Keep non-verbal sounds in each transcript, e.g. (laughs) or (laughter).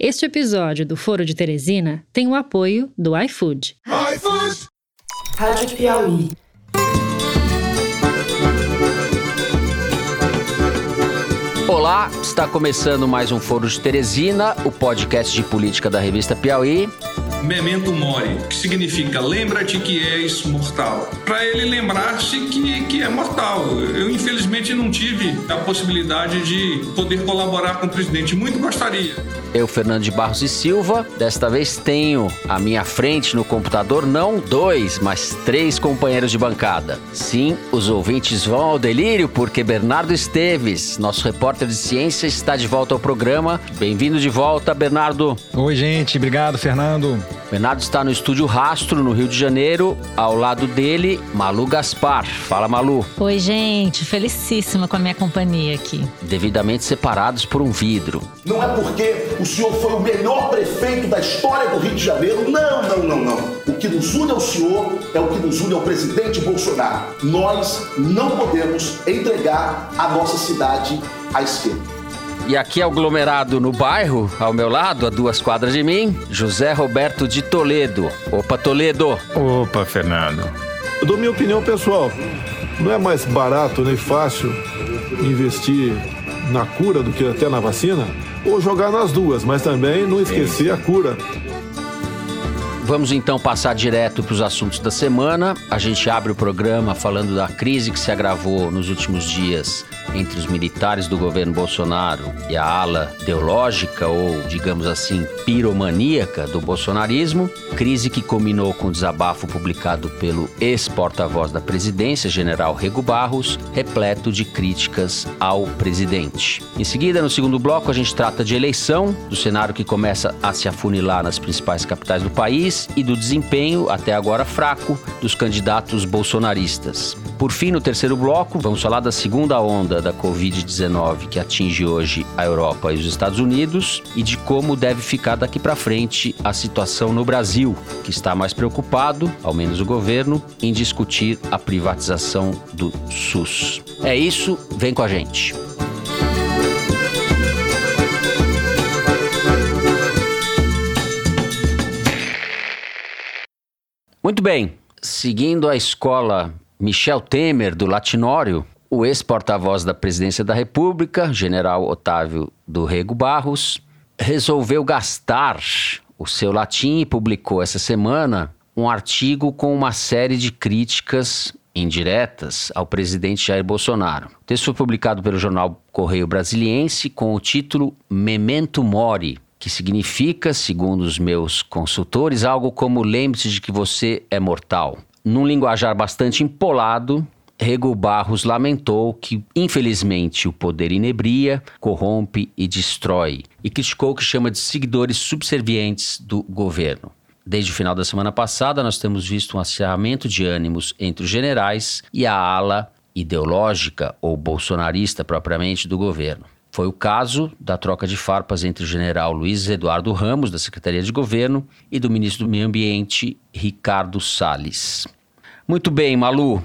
Este episódio do Foro de Teresina tem o apoio do iFood. iFood! Rádio Piauí. Olá, está começando mais um Foro de Teresina, o podcast de política da revista Piauí. Memento Mori, que significa lembra-te que és mortal. Para ele lembrar-se que, que é mortal. Eu, infelizmente, não tive a possibilidade de poder colaborar com o presidente. Muito gostaria. Eu, Fernando de Barros e Silva, desta vez tenho à minha frente no computador não dois, mas três companheiros de bancada. Sim, os ouvintes vão ao delírio porque Bernardo Esteves, nosso repórter de ciência, está de volta ao programa. Bem-vindo de volta, Bernardo. Oi, gente. Obrigado, Fernando. Bernardo está no estúdio Rastro, no Rio de Janeiro. Ao lado dele, Malu Gaspar. Fala, Malu. Oi, gente. Felicíssima com a minha companhia aqui. Devidamente separados por um vidro. Não é porque o senhor foi o melhor prefeito da história do Rio de Janeiro. Não, não, não, não. O que nos une ao senhor é o que nos une ao presidente Bolsonaro. Nós não podemos entregar a nossa cidade à esquerda. E aqui aglomerado no bairro, ao meu lado, a duas quadras de mim, José Roberto de Toledo. Opa, Toledo. Opa, Fernando. Eu dou minha opinião pessoal. Não é mais barato nem fácil investir na cura do que até na vacina? Ou jogar nas duas, mas também não esquecer a cura. Vamos então passar direto para os assuntos da semana. A gente abre o programa falando da crise que se agravou nos últimos dias entre os militares do governo Bolsonaro e a ala teológica ou, digamos assim, piromaníaca do bolsonarismo, crise que culminou com o desabafo publicado pelo ex-porta-voz da presidência, general Rego Barros, repleto de críticas ao presidente. Em seguida, no segundo bloco, a gente trata de eleição, do cenário que começa a se afunilar nas principais capitais do país e do desempenho, até agora fraco, dos candidatos bolsonaristas. Por fim, no terceiro bloco, vamos falar da segunda onda da Covid-19 que atinge hoje a Europa e os Estados Unidos e de como deve ficar daqui para frente a situação no Brasil, que está mais preocupado, ao menos o governo, em discutir a privatização do SUS. É isso, vem com a gente. Muito bem, seguindo a escola Michel Temer, do Latinório, o ex-porta-voz da Presidência da República, general Otávio do Rego Barros, resolveu gastar o seu latim e publicou essa semana um artigo com uma série de críticas indiretas ao presidente Jair Bolsonaro. O texto foi publicado pelo jornal Correio Brasiliense com o título Memento Mori, que significa, segundo os meus consultores, algo como lembre-se de que você é mortal num linguajar bastante empolado, Rego Barros lamentou que, infelizmente, o poder inebria, corrompe e destrói, e criticou o que chama de seguidores subservientes do governo. Desde o final da semana passada, nós temos visto um acirramento de ânimos entre os generais e a ala ideológica ou bolsonarista propriamente do governo. Foi o caso da troca de farpas entre o general Luiz Eduardo Ramos, da Secretaria de Governo, e do ministro do Meio Ambiente, Ricardo Salles. Muito bem, Malu.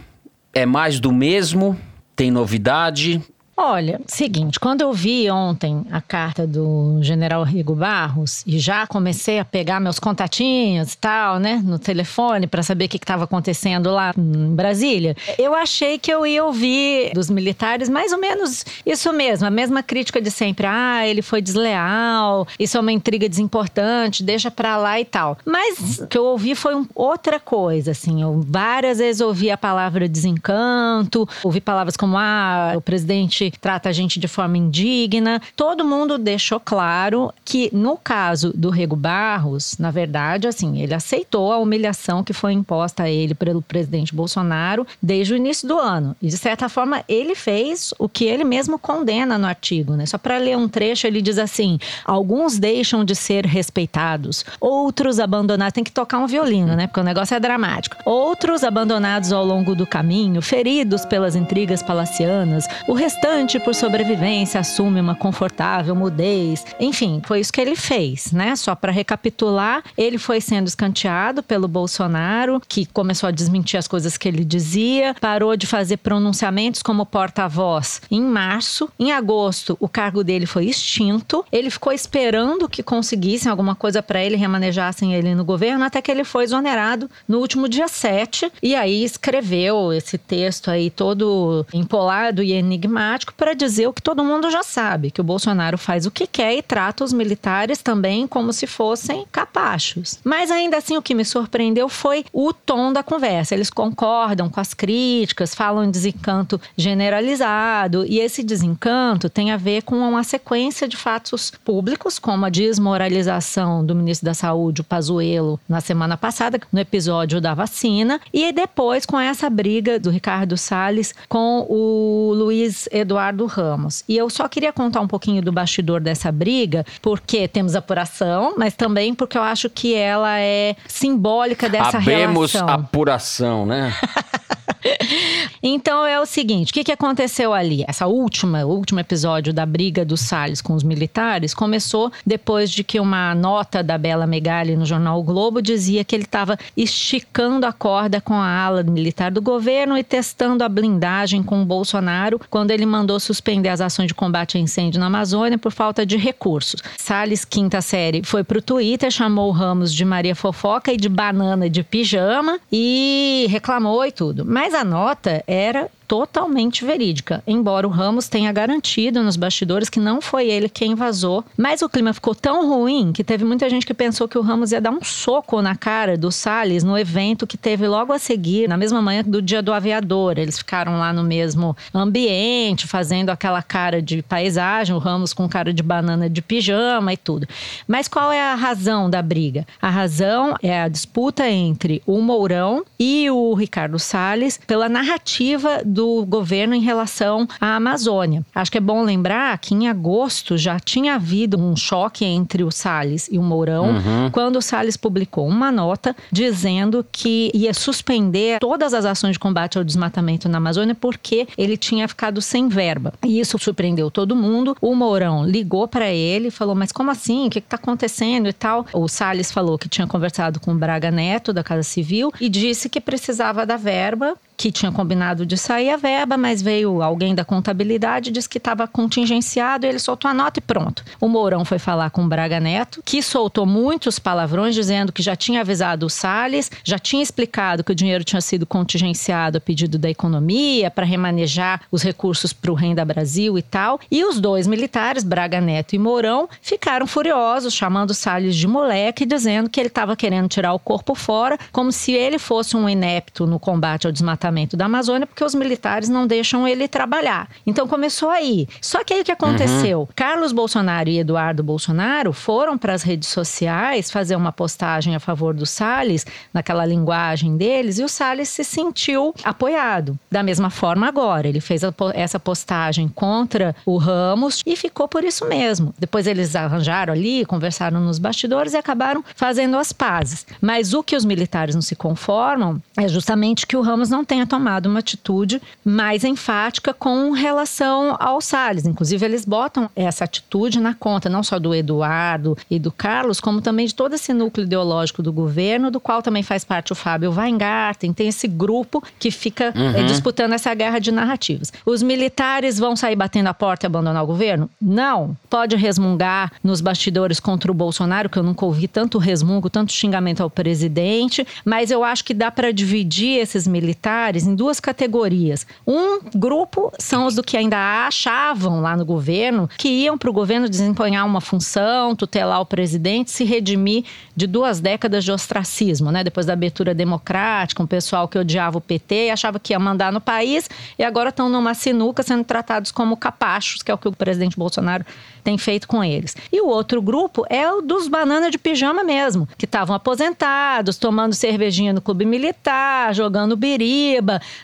É mais do mesmo? Tem novidade? Olha, seguinte, quando eu vi ontem a carta do general Rigo Barros e já comecei a pegar meus contatinhos e tal, né, no telefone para saber o que estava acontecendo lá em Brasília, eu achei que eu ia ouvir dos militares mais ou menos isso mesmo, a mesma crítica de sempre. Ah, ele foi desleal, isso é uma intriga desimportante, deixa para lá e tal. Mas o que eu ouvi foi um, outra coisa, assim. Eu várias vezes ouvi a palavra desencanto, ouvi palavras como, ah, o presidente gente trata a gente de forma indigna. Todo mundo deixou claro que, no caso do Rego Barros, na verdade, assim, ele aceitou a humilhação que foi imposta a ele pelo presidente Bolsonaro desde o início do ano. E, de certa forma, ele fez o que ele mesmo condena no artigo, né? Só para ler um trecho, ele diz assim: alguns deixam de ser respeitados, outros abandonados. Tem que tocar um violino, né? Porque o negócio é dramático. Outros abandonados ao longo do caminho, feridos pelas intrigas palacianas, o restante lutante por sobrevivência assume uma confortável mudez. Enfim, foi isso que ele fez, né? Só para recapitular, ele foi sendo escanteado pelo Bolsonaro, que começou a desmentir as coisas que ele dizia, parou de fazer pronunciamentos como porta-voz em março. Em agosto, o cargo dele foi extinto. Ele ficou esperando que conseguissem alguma coisa para ele, remanejassem ele no governo, até que ele foi exonerado no último dia 7. E aí escreveu esse texto aí todo empolado e enigmático para dizer o que todo mundo já sabe, que o Bolsonaro faz o que quer e trata os militares também como se fossem capachos. Mas ainda assim o que me surpreendeu foi o tom da conversa. Eles concordam com as críticas, falam em desencanto generalizado e esse desencanto tem a ver com uma sequência de fatos públicos, como a desmoralização do ministro da Saúde, o Pazuello, na semana passada, no episódio da vacina, e depois com essa briga do Ricardo Salles com o Luiz Eduardo Ramos. E eu só queria contar um pouquinho do bastidor dessa briga, porque temos apuração, mas também porque eu acho que ela é simbólica dessa Abemos relação. apuração, né? (laughs) (laughs) Então é o seguinte, o que, que aconteceu ali? Essa última, o último episódio da briga do Salles com os militares começou depois de que uma nota da Bela Megali no jornal o Globo dizia que ele estava esticando a corda com a ala militar do governo e testando a blindagem com o Bolsonaro quando ele mandou suspender as ações de combate a incêndio na Amazônia por falta de recursos. Salles, quinta série, foi pro Twitter, chamou o Ramos de Maria Fofoca e de banana de pijama e reclamou e tudo. Mas a nota era totalmente verídica, embora o Ramos tenha garantido nos bastidores que não foi ele quem vazou. Mas o clima ficou tão ruim que teve muita gente que pensou que o Ramos ia dar um soco na cara do Salles no evento que teve logo a seguir, na mesma manhã do dia do aviador. Eles ficaram lá no mesmo ambiente, fazendo aquela cara de paisagem, o Ramos com cara de banana de pijama e tudo. Mas qual é a razão da briga? A razão é a disputa entre o Mourão e o Ricardo Salles pela narrativa do governo em relação à Amazônia. Acho que é bom lembrar que em agosto já tinha havido um choque entre o Salles e o Mourão, Uhum. quando o Salles publicou uma nota dizendo que ia suspender todas as ações de combate ao desmatamento na Amazônia porque ele tinha ficado sem verba. E isso surpreendeu todo mundo. O Mourão ligou para ele e falou: Mas como assim? O que está acontecendo e tal? O Salles falou que tinha conversado com o Braga Neto, da Casa Civil, e disse que precisava da verba que tinha combinado de sair a verba, mas veio alguém da contabilidade, disse que estava contingenciado, ele soltou a nota e pronto. O Mourão foi falar com o Braga Neto, que soltou muitos palavrões, dizendo que já tinha avisado o Salles, já tinha explicado que o dinheiro tinha sido contingenciado a pedido da economia para remanejar os recursos para o Renda Brasil e tal. E os dois militares, Braga Neto e Mourão, ficaram furiosos, chamando o Salles de moleque, dizendo que ele estava querendo tirar o corpo fora, como se ele fosse um inepto no combate ao desmatamento da Amazônia, porque os militares não deixam ele trabalhar. Então começou aí. Só que aí o que aconteceu? Carlos Bolsonaro e Eduardo Bolsonaro foram para as redes sociais fazer uma postagem a favor do Salles, naquela linguagem deles, e o Salles se sentiu apoiado. Da mesma forma agora, ele fez a essa postagem contra o Ramos e ficou por isso mesmo. Depois eles arranjaram ali, conversaram nos bastidores e acabaram fazendo as pazes. Mas o que os militares não se conformam é justamente que o Ramos não tenha tomado uma atitude mais enfática com relação ao Salles. Inclusive, eles botam essa atitude na conta, não só do Eduardo e do Carlos, como também de todo esse núcleo ideológico do governo, do qual também faz parte o Fábio Weingarten. Tem esse grupo que fica eh, disputando essa guerra de narrativas. Os militares vão sair batendo a porta e abandonar o governo? Não. Pode resmungar nos bastidores contra o Bolsonaro, que eu nunca ouvi tanto resmungo, tanto xingamento ao presidente, mas eu acho que dá para dividir esses militares em duas categorias. Um grupo são os do que ainda achavam lá no governo que iam para o governo desempenhar uma função, tutelar o presidente, se redimir de duas décadas de ostracismo, né? Depois da abertura democrática, um pessoal que odiava o PT e achava que ia mandar no país e agora estão numa sinuca sendo tratados como capachos, que é o que o presidente Bolsonaro tem feito com eles. E o outro grupo é o dos banana de pijama mesmo, que estavam aposentados, tomando cervejinha no clube militar, jogando biriba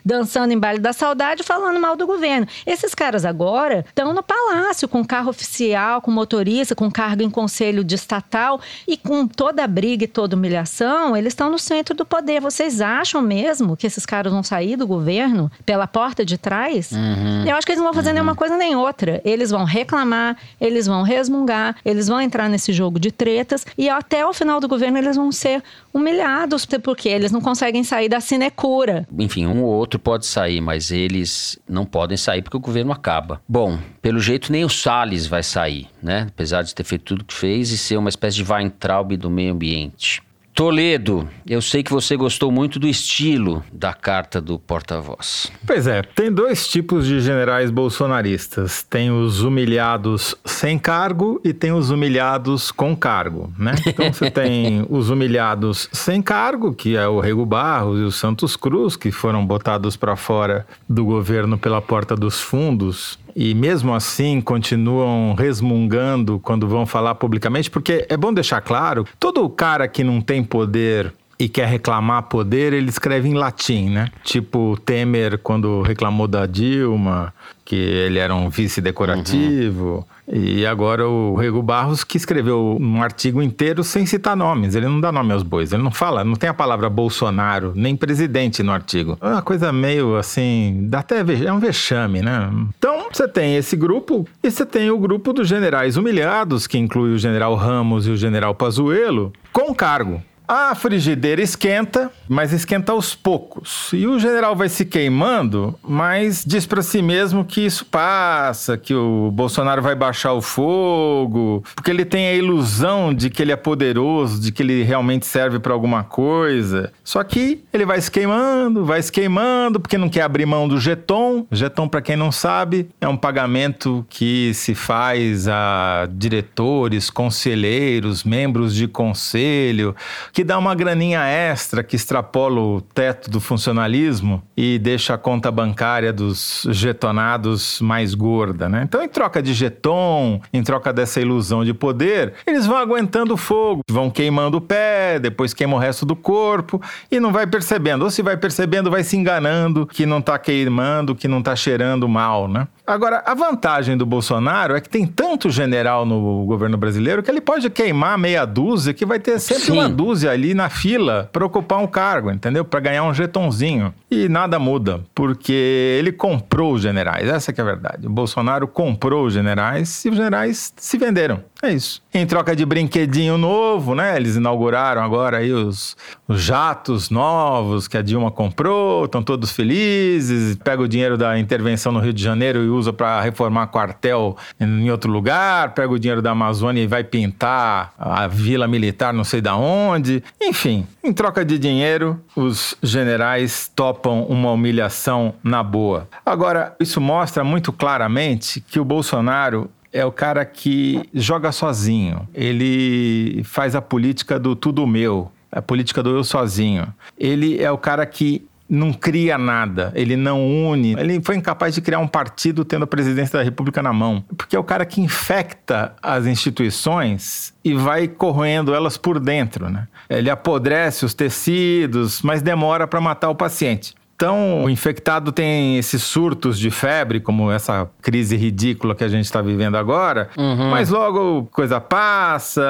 Dançando em baile da saudade, falando mal do governo. Esses caras agora estão no palácio com carro oficial, com motorista, com cargo em conselho de estatal e com toda a briga e toda humilhação, eles estão no centro do poder. Vocês acham mesmo que esses caras vão sair do governo pela porta de trás? Uhum. Eu acho que eles não vão fazer uhum. nenhuma coisa nem outra. Eles vão reclamar, eles vão resmungar, eles vão entrar nesse jogo de tretas e até o final do governo eles vão ser humilhados porque eles não conseguem sair da sinecura. Enfim, um ou outro pode sair, mas eles não podem sair porque o governo acaba. Bom, pelo jeito nem o Salles vai sair, né? Apesar de ter feito tudo que fez e ser uma espécie de Weintraub do meio ambiente. Toledo, eu sei que você gostou muito do estilo da carta do porta-voz. Pois é, tem dois tipos de generais bolsonaristas. Tem os humilhados sem cargo e tem os humilhados com cargo, né? Então você tem (laughs) os humilhados sem cargo, que é o Rego Barros e o Santos Cruz, que foram botados para fora do governo pela porta dos fundos e mesmo assim continuam resmungando quando vão falar publicamente, porque é bom deixar claro, todo cara que não tem poder e quer reclamar poder, ele escreve em latim, né? Tipo Temer quando reclamou da Dilma, que ele era um vice decorativo. Uhum. E agora o Rego Barros que escreveu um artigo inteiro sem citar nomes. Ele não dá nome aos bois. Ele não fala, não tem a palavra Bolsonaro, nem presidente no artigo. É uma coisa meio assim, dá até é um vexame, né? Então você tem esse grupo e você tem o grupo dos generais humilhados, que inclui o general Ramos e o general Pazuello, com cargo. A frigideira esquenta, mas esquenta aos poucos. E o general vai se queimando, mas diz para si mesmo que isso passa, que o Bolsonaro vai baixar o fogo, porque ele tem a ilusão de que ele é poderoso, de que ele realmente serve para alguma coisa. Só que ele vai se queimando, vai se queimando, porque não quer abrir mão do jeton. Jeton, para quem não sabe, é um pagamento que se faz a diretores, conselheiros, membros de conselho que dá uma graninha extra que extrapola o teto do funcionalismo e deixa a conta bancária dos jetonados mais gorda, né? Então, em troca de jeton, em troca dessa ilusão de poder, eles vão aguentando o fogo, vão queimando o pé, depois queimam o resto do corpo e não vai percebendo. Ou se vai percebendo, vai se enganando que não tá queimando, que não tá cheirando mal, né? Agora, a vantagem do Bolsonaro é que tem tanto general no governo brasileiro que ele pode queimar meia dúzia, que vai ter sempre Sim. uma dúzia ali na fila para ocupar um cargo, entendeu? Para ganhar um jetonzinho. E nada muda, porque ele comprou os generais, essa é a verdade. O Bolsonaro comprou os generais e os generais se venderam. É isso. Em troca de brinquedinho novo, né? Eles inauguraram agora aí os, os jatos novos que a Dilma comprou, estão todos felizes, pega o dinheiro da intervenção no Rio de Janeiro e usa para reformar quartel em outro lugar, pega o dinheiro da Amazônia e vai pintar a vila militar não sei da onde. Enfim, em troca de dinheiro, os generais topam uma humilhação na boa. Agora, isso mostra muito claramente que o Bolsonaro é o cara que joga sozinho. Ele faz a política do tudo meu, a política do eu sozinho. Ele é o cara que não cria nada, ele não une. Ele foi incapaz de criar um partido tendo a presidência da República na mão, porque é o cara que infecta as instituições e vai corroendo elas por dentro, né? Ele apodrece os tecidos, mas demora para matar o paciente. Então, o infectado tem esses surtos de febre, como essa crise ridícula que a gente está vivendo agora, uhum. mas logo coisa passa,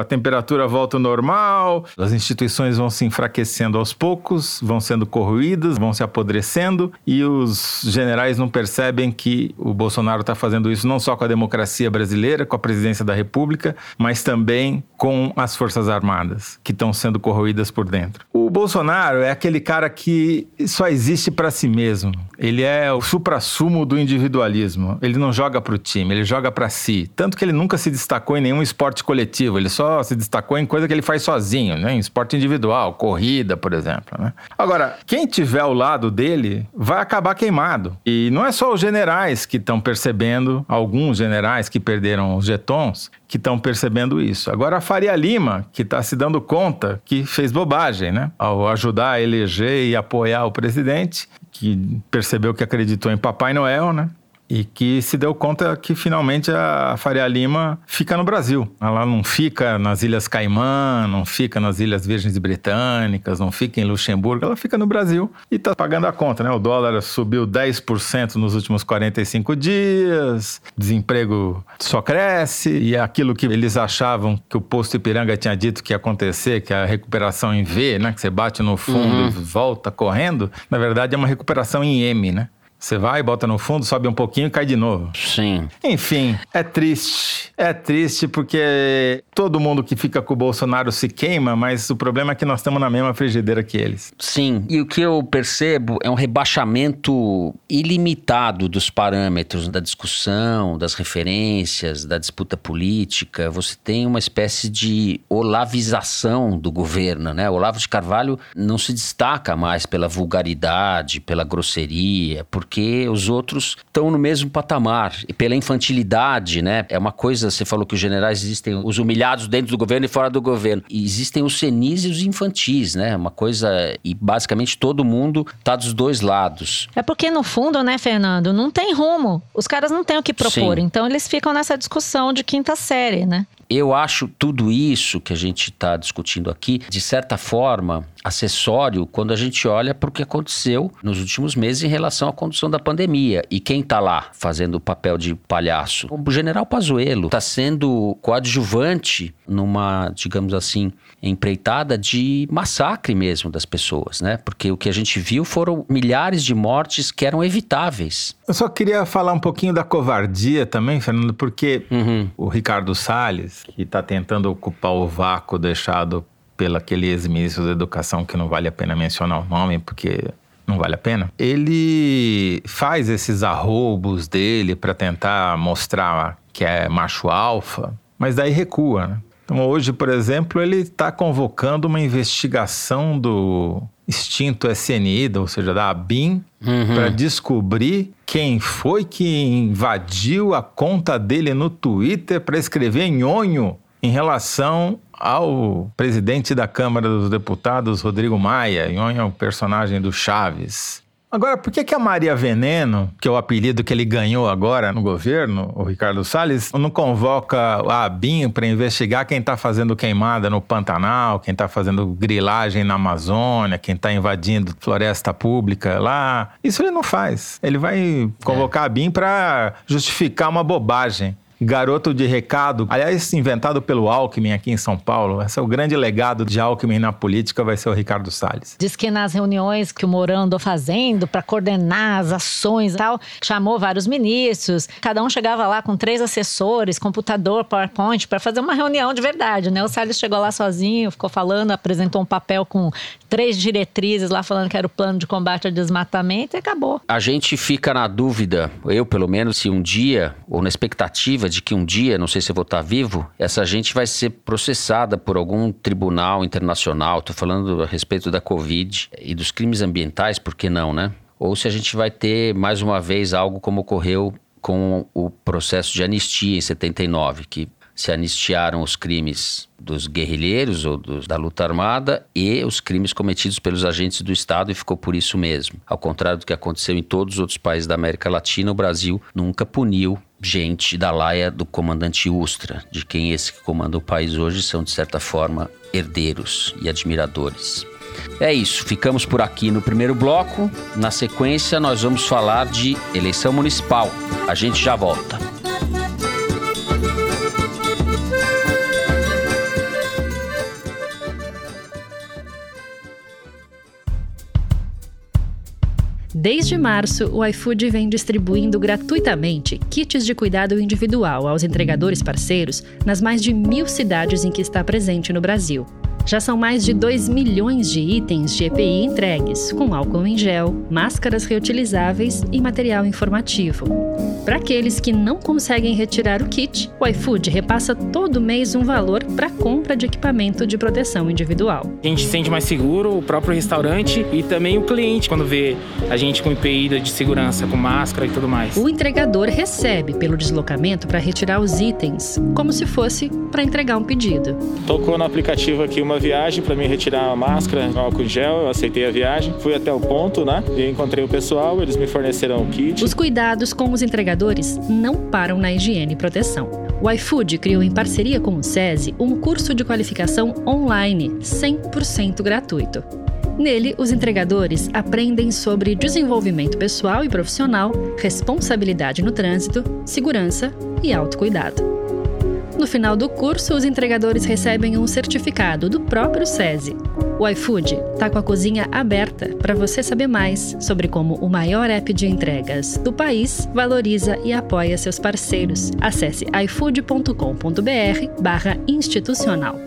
a temperatura volta ao normal, as instituições vão se enfraquecendo aos poucos, vão sendo corroídas, vão se apodrecendo e os generais não percebem que o Bolsonaro está fazendo isso não só com a democracia brasileira, com a presidência da República, mas também com as Forças Armadas, que estão sendo corroídas por dentro. O Bolsonaro é aquele cara que só existe para si mesmo. Ele é o supra-sumo do individualismo. Ele não joga para o time, ele joga para si. Tanto que ele nunca se destacou em nenhum esporte coletivo. Ele só se destacou em coisa que ele faz sozinho, né? Em esporte individual, corrida, por exemplo. Né? Agora, quem tiver ao lado dele vai acabar queimado. E não é só os generais que estão percebendo, alguns generais que perderam os jetons, que estão percebendo isso. Agora a Faria Lima, que está se dando conta que fez bobagem, né? Ao ajudar a eleger e apoiar o presidente, que percebeu que acreditou em Papai Noel, né? E que se deu conta que finalmente a Faria Lima fica no Brasil. Ela não fica nas Ilhas Caimã, não fica nas Ilhas Virgens Britânicas, não fica em Luxemburgo, ela fica no Brasil e está pagando a conta, né? O dólar subiu 10% nos últimos 45 dias, desemprego só cresce e aquilo que eles achavam que o posto Ipiranga tinha dito que ia acontecer, que é a recuperação em V, né? Que você bate no fundo uhum. e volta correndo, na verdade é uma recuperação em M, né? Você vai, bota no fundo, sobe um pouquinho e cai de novo. Sim. Enfim, é triste. É triste porque todo mundo que fica com o Bolsonaro se queima, mas o problema é que nós estamos na mesma frigideira que eles. Sim. E o que eu percebo é um rebaixamento ilimitado dos parâmetros da discussão, das referências, da disputa política. Você tem uma espécie de olavização do governo, né? O Olavo de Carvalho não se destaca mais pela vulgaridade, pela grosseria, porque porque os outros estão no mesmo patamar. E pela infantilidade, né? É uma coisa, você falou que os generais existem os humilhados dentro do governo e fora do governo. E existem os senis e os infantis, né? Uma coisa. E basicamente todo mundo tá dos dois lados. É porque, no fundo, né, Fernando, não tem rumo. Os caras não têm o que propor. Sim. Então eles ficam nessa discussão de quinta série, né? Eu acho tudo isso que a gente está discutindo aqui, de certa forma, acessório quando a gente olha para o que aconteceu nos últimos meses em relação à condução da pandemia. E quem está lá fazendo o papel de palhaço? O general Pazuello está sendo coadjuvante numa, digamos assim, empreitada de massacre mesmo das pessoas, né? Porque o que a gente viu foram milhares de mortes que eram evitáveis. Eu só queria falar um pouquinho da covardia também, Fernando, porque uhum. o Ricardo Salles, que está tentando ocupar o vácuo deixado pelo aquele ex-ministro da Educação, que não vale a pena mencionar o nome, porque não vale a pena. Ele faz esses arroubos dele para tentar mostrar que é macho alfa, mas daí recua, né? Então, hoje, por exemplo, ele está convocando uma investigação do extinto SNI, ou seja, da ABIN, uhum. para descobrir quem foi que invadiu a conta dele no Twitter para escrever nhonho em relação ao presidente da Câmara dos Deputados, Rodrigo Maia, é o personagem do Chaves. Agora, por que, que a Maria Veneno, que é o apelido que ele ganhou agora no governo, o Ricardo Salles, não convoca a ABIN para investigar quem está fazendo queimada no Pantanal, quem está fazendo grilagem na Amazônia, quem está invadindo floresta pública lá? Isso ele não faz. Ele vai convocar é. a ABIN para justificar uma bobagem. Garoto de recado, aliás, inventado pelo Alckmin aqui em São Paulo. Esse é o grande legado de Alckmin na política, vai ser o Ricardo Salles. Diz que nas reuniões que o Mourão andou fazendo para coordenar as ações e tal, chamou vários ministros, cada um chegava lá com três assessores, computador, PowerPoint, para fazer uma reunião de verdade, né? O Salles chegou lá sozinho, ficou falando, apresentou um papel com três diretrizes lá falando que era o plano de combate ao desmatamento e acabou. A gente fica na dúvida, eu pelo menos, se um dia, ou na expectativa de que um dia, não sei se eu vou estar vivo, essa gente vai ser processada por algum tribunal internacional. Estou falando a respeito da Covid e dos crimes ambientais, por que não, né? Ou se a gente vai ter mais uma vez algo como ocorreu com o processo de anistia em 79, que se anistiaram os crimes dos guerrilheiros ou dos, da luta armada e os crimes cometidos pelos agentes do Estado e ficou por isso mesmo. Ao contrário do que aconteceu em todos os outros países da América Latina, o Brasil nunca puniu gente da laia do comandante Ustra, de quem esse que comanda o país hoje são, de certa forma, herdeiros e admiradores. É isso, ficamos por aqui no primeiro bloco. Na sequência, nós vamos falar de eleição municipal. A gente já volta. Desde março, o iFood vem distribuindo gratuitamente kits de cuidado individual aos entregadores parceiros nas mais de mil cidades em que está presente no Brasil. Já são mais de 2 milhões de itens de EPI entregues, com álcool em gel, máscaras reutilizáveis e material informativo. Para aqueles que não conseguem retirar o kit, o iFood repassa todo mês um valor para compra de equipamento de proteção individual. A gente se sente mais seguro, o próprio restaurante e também o cliente quando vê a gente com EPI de segurança, com máscara e tudo mais. O entregador recebe pelo deslocamento para retirar os itens, como se fosse para entregar um pedido. Tocou no aplicativo aqui uma uma viagem para me retirar a máscara, álcool em gel, eu aceitei a viagem, fui até o ponto, né? E encontrei o pessoal, eles me forneceram o kit. Os cuidados com os entregadores não param na higiene e proteção. O iFood criou em parceria com o SESI um curso de qualificação online 100% gratuito. Nele, os entregadores aprendem sobre desenvolvimento pessoal e profissional, responsabilidade no trânsito, segurança e autocuidado. No final do curso, os entregadores recebem um certificado do próprio SESI. O iFood está com a cozinha aberta para você saber mais sobre como o maior app de entregas do país valoriza e apoia seus parceiros. Acesse ifood.com.br/barra institucional.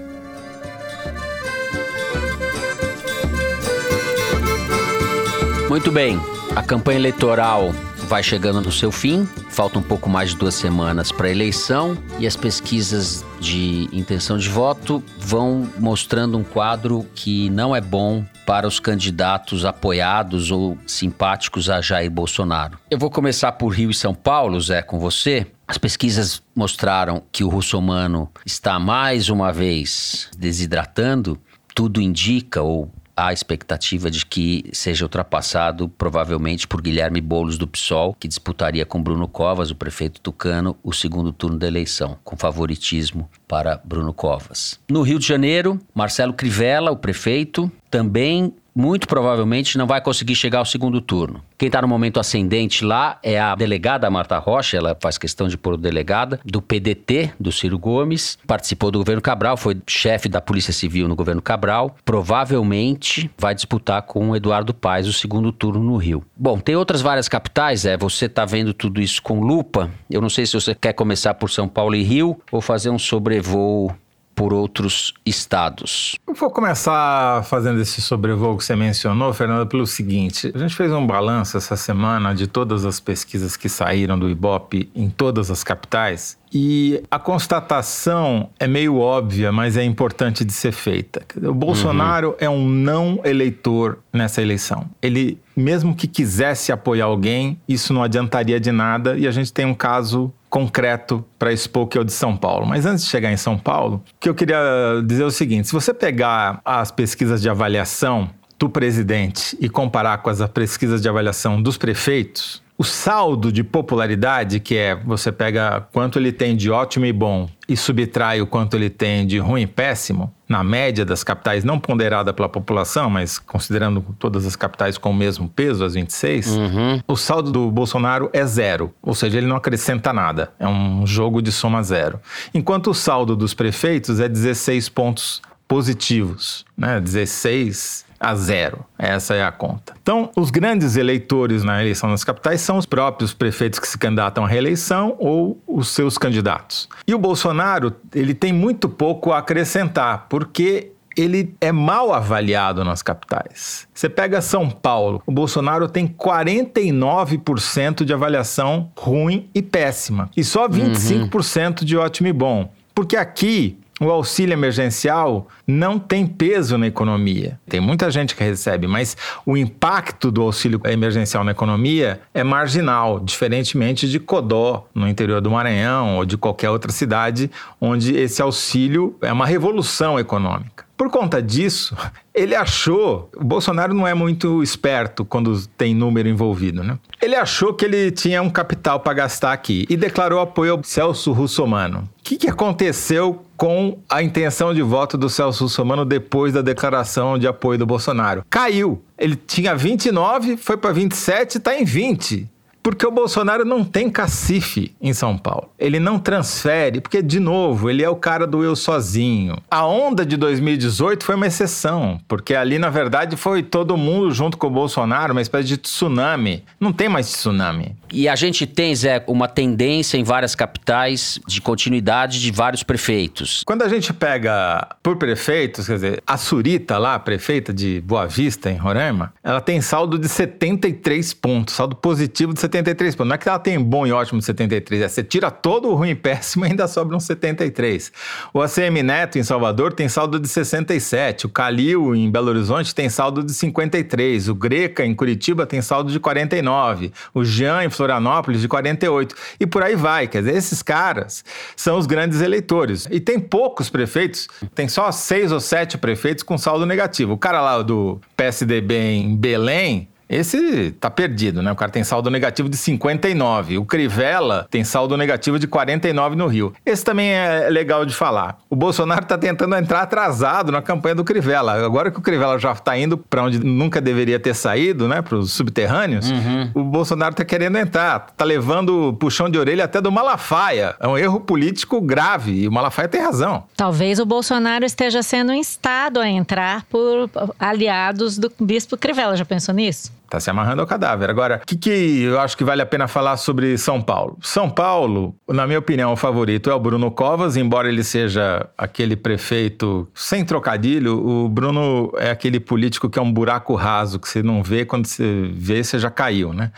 Muito bem, a campanha eleitoral vai chegando no seu fim, falta um pouco mais de duas semanas para a eleição e as pesquisas de intenção de voto vão mostrando um quadro que não é bom para os candidatos apoiados ou simpáticos a Jair Bolsonaro. Eu vou começar por Rio e São Paulo, Zé, com você. As pesquisas mostraram que o russomano está mais uma vez desidratando. Tudo indica, ou há expectativa de que seja ultrapassado provavelmente por Guilherme Boulos do PSOL, que disputaria com Bruno Covas, o prefeito tucano, o segundo turno da eleição, com favoritismo para Bruno Covas. No Rio de Janeiro, Marcelo Crivella, o prefeito, também muito provavelmente não vai conseguir chegar ao segundo turno. Quem está no momento ascendente lá é a delegada Marta Rocha, ela faz questão de pôr delegada, do PDT, do Ciro Gomes, participou do governo Cabral, foi chefe da Polícia Civil no governo Cabral, provavelmente vai disputar com o Eduardo Paes o segundo turno no Rio. Bom, tem outras várias capitais, é, você está vendo tudo isso com lupa, eu não sei se você quer começar por São Paulo e Rio ou fazer um sobrevoo por outros estados. Eu vou começar fazendo esse sobrevoo que você mencionou, Fernando, pelo seguinte: a gente fez um balanço essa semana de todas as pesquisas que saíram do Ibope em todas as capitais. E a constatação é meio óbvia, mas é importante de ser feita. O Bolsonaro uhum. é um não eleitor nessa eleição. Ele, mesmo que quisesse apoiar alguém, isso não adiantaria de nada. E a gente tem um caso concreto para expor que é o de São Paulo. Mas antes de chegar em São Paulo, o que eu queria dizer é o seguinte: se você pegar as pesquisas de avaliação do presidente e comparar com as pesquisas de avaliação dos prefeitos, o saldo de popularidade, que é você pega quanto ele tem de ótimo e bom e subtrai o quanto ele tem de ruim e péssimo, na média das capitais, não ponderada pela população, mas considerando todas as capitais com o mesmo peso, as 26, uhum. o saldo do Bolsonaro é zero. Ou seja, ele não acrescenta nada. É um jogo de soma zero. Enquanto o saldo dos prefeitos é 16 pontos positivos, né? 16 a zero. Essa é a conta. Então, os grandes eleitores na eleição das capitais são os próprios prefeitos que se candidatam à reeleição ou os seus candidatos. E o Bolsonaro, ele tem muito pouco a acrescentar, porque ele é mal avaliado nas capitais. Você pega São Paulo, o Bolsonaro tem 49% de avaliação ruim e péssima, e só 25% uhum. de ótimo e bom. Porque aqui o auxílio emergencial não tem peso na economia. Tem muita gente que recebe, mas o impacto do auxílio emergencial na economia é marginal, diferentemente de Codó, no interior do Maranhão, ou de qualquer outra cidade onde esse auxílio é uma revolução econômica. Por conta disso, ele achou. O Bolsonaro não é muito esperto quando tem número envolvido, né? Ele achou que ele tinha um capital para gastar aqui e declarou apoio ao Celso Russomano. O que, que aconteceu com a intenção de voto do Celso Russomano depois da declaração de apoio do Bolsonaro? Caiu. Ele tinha 29, foi para 27 e está em 20. Porque o Bolsonaro não tem cacife em São Paulo. Ele não transfere, porque, de novo, ele é o cara do eu sozinho. A onda de 2018 foi uma exceção, porque ali, na verdade, foi todo mundo junto com o Bolsonaro, uma espécie de tsunami. Não tem mais tsunami. E a gente tem, Zé, uma tendência em várias capitais de continuidade de vários prefeitos. Quando a gente pega por prefeitos, quer dizer, a Surita lá, prefeita de Boa Vista, em Roraima, ela tem saldo de 73 pontos, saldo positivo de 73 73 pontos. Não é que ela tem bom e ótimo de 73, é você tira todo o ruim e péssimo (laughs) e ainda sobra um 73. O ACM Neto em Salvador tem saldo de 67, o Calil em Belo Horizonte tem saldo de 53, o Greca em Curitiba tem saldo de 49, o Jean em Florianópolis de 48 e por aí vai. Quer dizer, esses caras são os grandes eleitores. E tem poucos prefeitos, tem só seis ou sete prefeitos com saldo negativo. O cara lá do PSDB em Belém esse tá perdido, né? O cara tem saldo negativo de 59. O Crivella tem saldo negativo de 49 no Rio. Esse também é legal de falar. O Bolsonaro tá tentando entrar atrasado na campanha do Crivella. Agora que o Crivella já tá indo para onde nunca deveria ter saído, né? Para os subterrâneos, uhum. o Bolsonaro tá querendo entrar. Tá levando puxão de orelha até do Malafaia. É um erro político grave e o Malafaia tem razão. Talvez o Bolsonaro esteja sendo instado a entrar por aliados do bispo Crivella. Já pensou nisso? Tá se amarrando ao cadáver. Agora, o que, que eu acho que vale a pena falar sobre São Paulo? São Paulo, na minha opinião, o favorito é o Bruno Covas, embora ele seja aquele prefeito sem trocadilho, o Bruno é aquele político que é um buraco raso, que você não vê, quando você vê, você já caiu, né?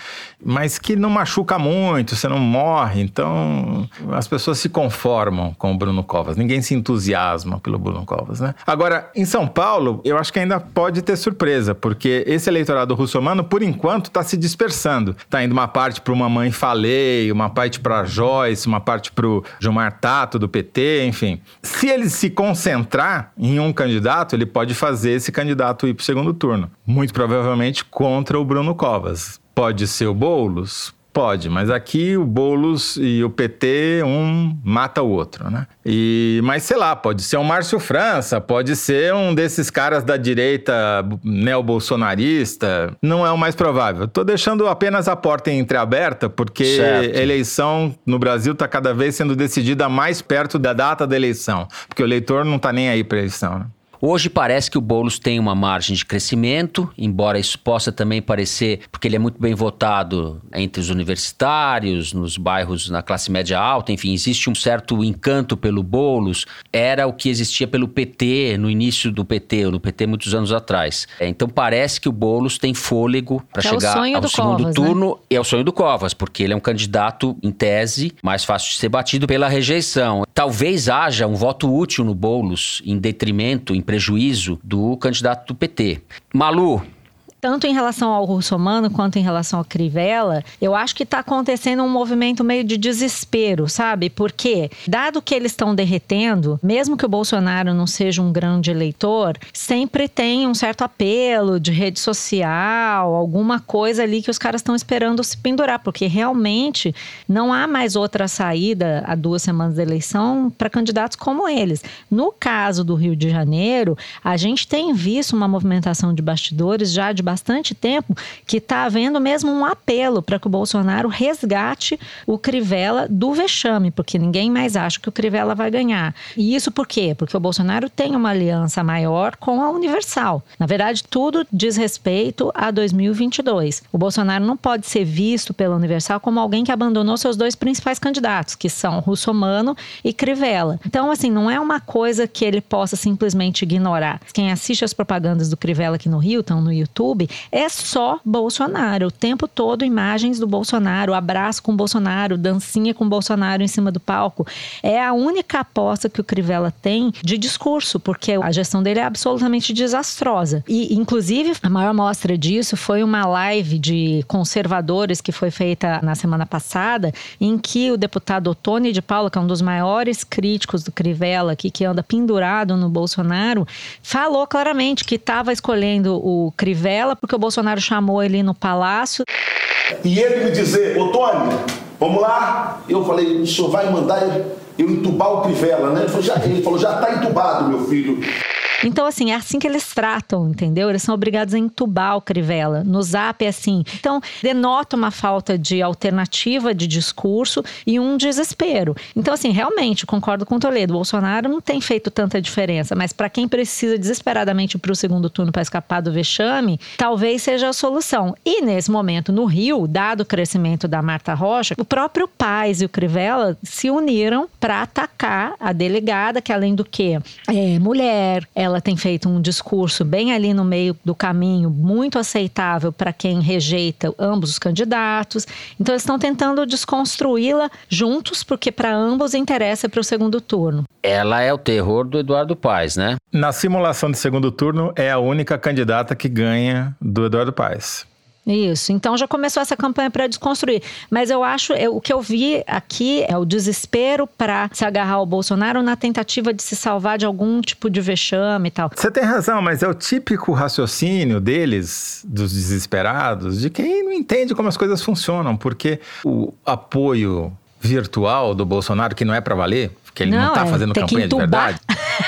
Mas que não machuca muito, você não morre, então as pessoas se conformam com o Bruno Covas. Ninguém se entusiasma pelo Bruno Covas, né? Agora, em São Paulo, eu acho que ainda pode ter surpresa, porque esse eleitorado russomano por enquanto, está se dispersando. Está indo uma parte para uma mãe Falei, uma parte para Joyce, uma parte para o Gilmar Tato, do PT, enfim. Se ele se concentrar em um candidato, ele pode fazer esse candidato ir para o segundo turno. Muito provavelmente contra o Bruno Covas. Pode ser o Boulos? Pode, mas aqui o Boulos e o PT, um mata o outro, né? E, mas sei lá, pode ser um Márcio França, pode ser um desses caras da direita neo-bolsonarista. Não é o mais provável. Tô deixando apenas a porta entreaberta, porque certo. a eleição no Brasil está cada vez sendo decidida mais perto da data da eleição. Porque o eleitor não está nem aí para eleição, né? Hoje parece que o Boulos tem uma margem de crescimento, embora isso possa também parecer, porque ele é muito bem votado entre os universitários, nos bairros na classe média alta, enfim, existe um certo encanto pelo Boulos. Era o que existia pelo PT no início do PT, ou no PT muitos anos atrás. É, então parece que o Boulos tem fôlego para é chegar ao segundo Covas, turno. Né? É o sonho do Covas, porque ele é um candidato, em tese, mais fácil de ser batido pela rejeição. Talvez haja um voto útil no Boulos, em detrimento, em prejuízo do candidato do PT. Malu, tanto em relação ao russomano quanto em relação ao Crivella, eu acho que está acontecendo um movimento meio de desespero, sabe? Porque, dado que eles estão derretendo, mesmo que o Bolsonaro não seja um grande eleitor, sempre tem um certo apelo de rede social, alguma coisa ali que os caras estão esperando se pendurar, porque realmente não há mais outra saída há duas semanas da eleição para candidatos como eles. No caso do Rio de Janeiro, a gente tem visto uma movimentação de bastidores já de bastante tempo que está havendo mesmo um apelo para que o Bolsonaro resgate o Crivella do vexame, porque ninguém mais acha que o Crivella vai ganhar. E isso por quê? Porque o Bolsonaro tem uma aliança maior com a Universal. Na verdade, tudo diz respeito a 2022. O Bolsonaro não pode ser visto pela Universal como alguém que abandonou seus dois principais candidatos, que são Russomano e Crivella. Então, assim, não é uma coisa que ele possa simplesmente ignorar. Quem assiste as propagandas do Crivella aqui no Rio, estão no YouTube, YouTube é só Bolsonaro. O tempo todo imagens do Bolsonaro, abraço com Bolsonaro, dancinha com Bolsonaro em cima do palco. É a única aposta que o Crivella tem de discurso, porque a gestão dele é absolutamente desastrosa. E, inclusive, a maior mostra disso foi uma live de conservadores que foi feita na semana passada, em que o deputado Tony de Paula, que é um dos maiores críticos do Crivella, aqui, que anda pendurado no Bolsonaro, falou claramente que estava escolhendo o Crivella porque o Bolsonaro chamou ele no palácio. E ele me dizer, ô Tony, vamos lá? Eu falei, o senhor vai mandar eu entubar o Crivella, né? Ele falou, já está entubado, meu filho. Então, assim, é assim que eles tratam, entendeu? Eles são obrigados a entubar o Crivella. No zap é assim. Então, denota uma falta de alternativa de discurso e um desespero. Então, assim, realmente, concordo com o Toledo. O Bolsonaro não tem feito tanta diferença, mas para quem precisa desesperadamente para o segundo turno para escapar do vexame, talvez seja a solução. E nesse momento, no Rio, dado o crescimento da Marta Rocha, o próprio Paz e o Crivella se uniram para atacar a delegada, que além do que é mulher, ela ela tem feito um discurso bem ali no meio do caminho, muito aceitável para quem rejeita ambos os candidatos. Então, eles estão tentando desconstruí-la juntos, porque para ambos interessa para o segundo turno. Ela é o terror do Eduardo Paes, né? Na simulação de segundo turno, é a única candidata que ganha do Eduardo Paes. Isso. Então já começou essa campanha para desconstruir. Mas eu acho, eu, o que eu vi aqui é o desespero para se agarrar ao Bolsonaro na tentativa de se salvar de algum tipo de vexame e tal. Você tem razão, mas é o típico raciocínio deles, dos desesperados, de quem não entende como as coisas funcionam, porque o apoio virtual do Bolsonaro, que não é para valer, que ele não está é, fazendo campanha de verdade,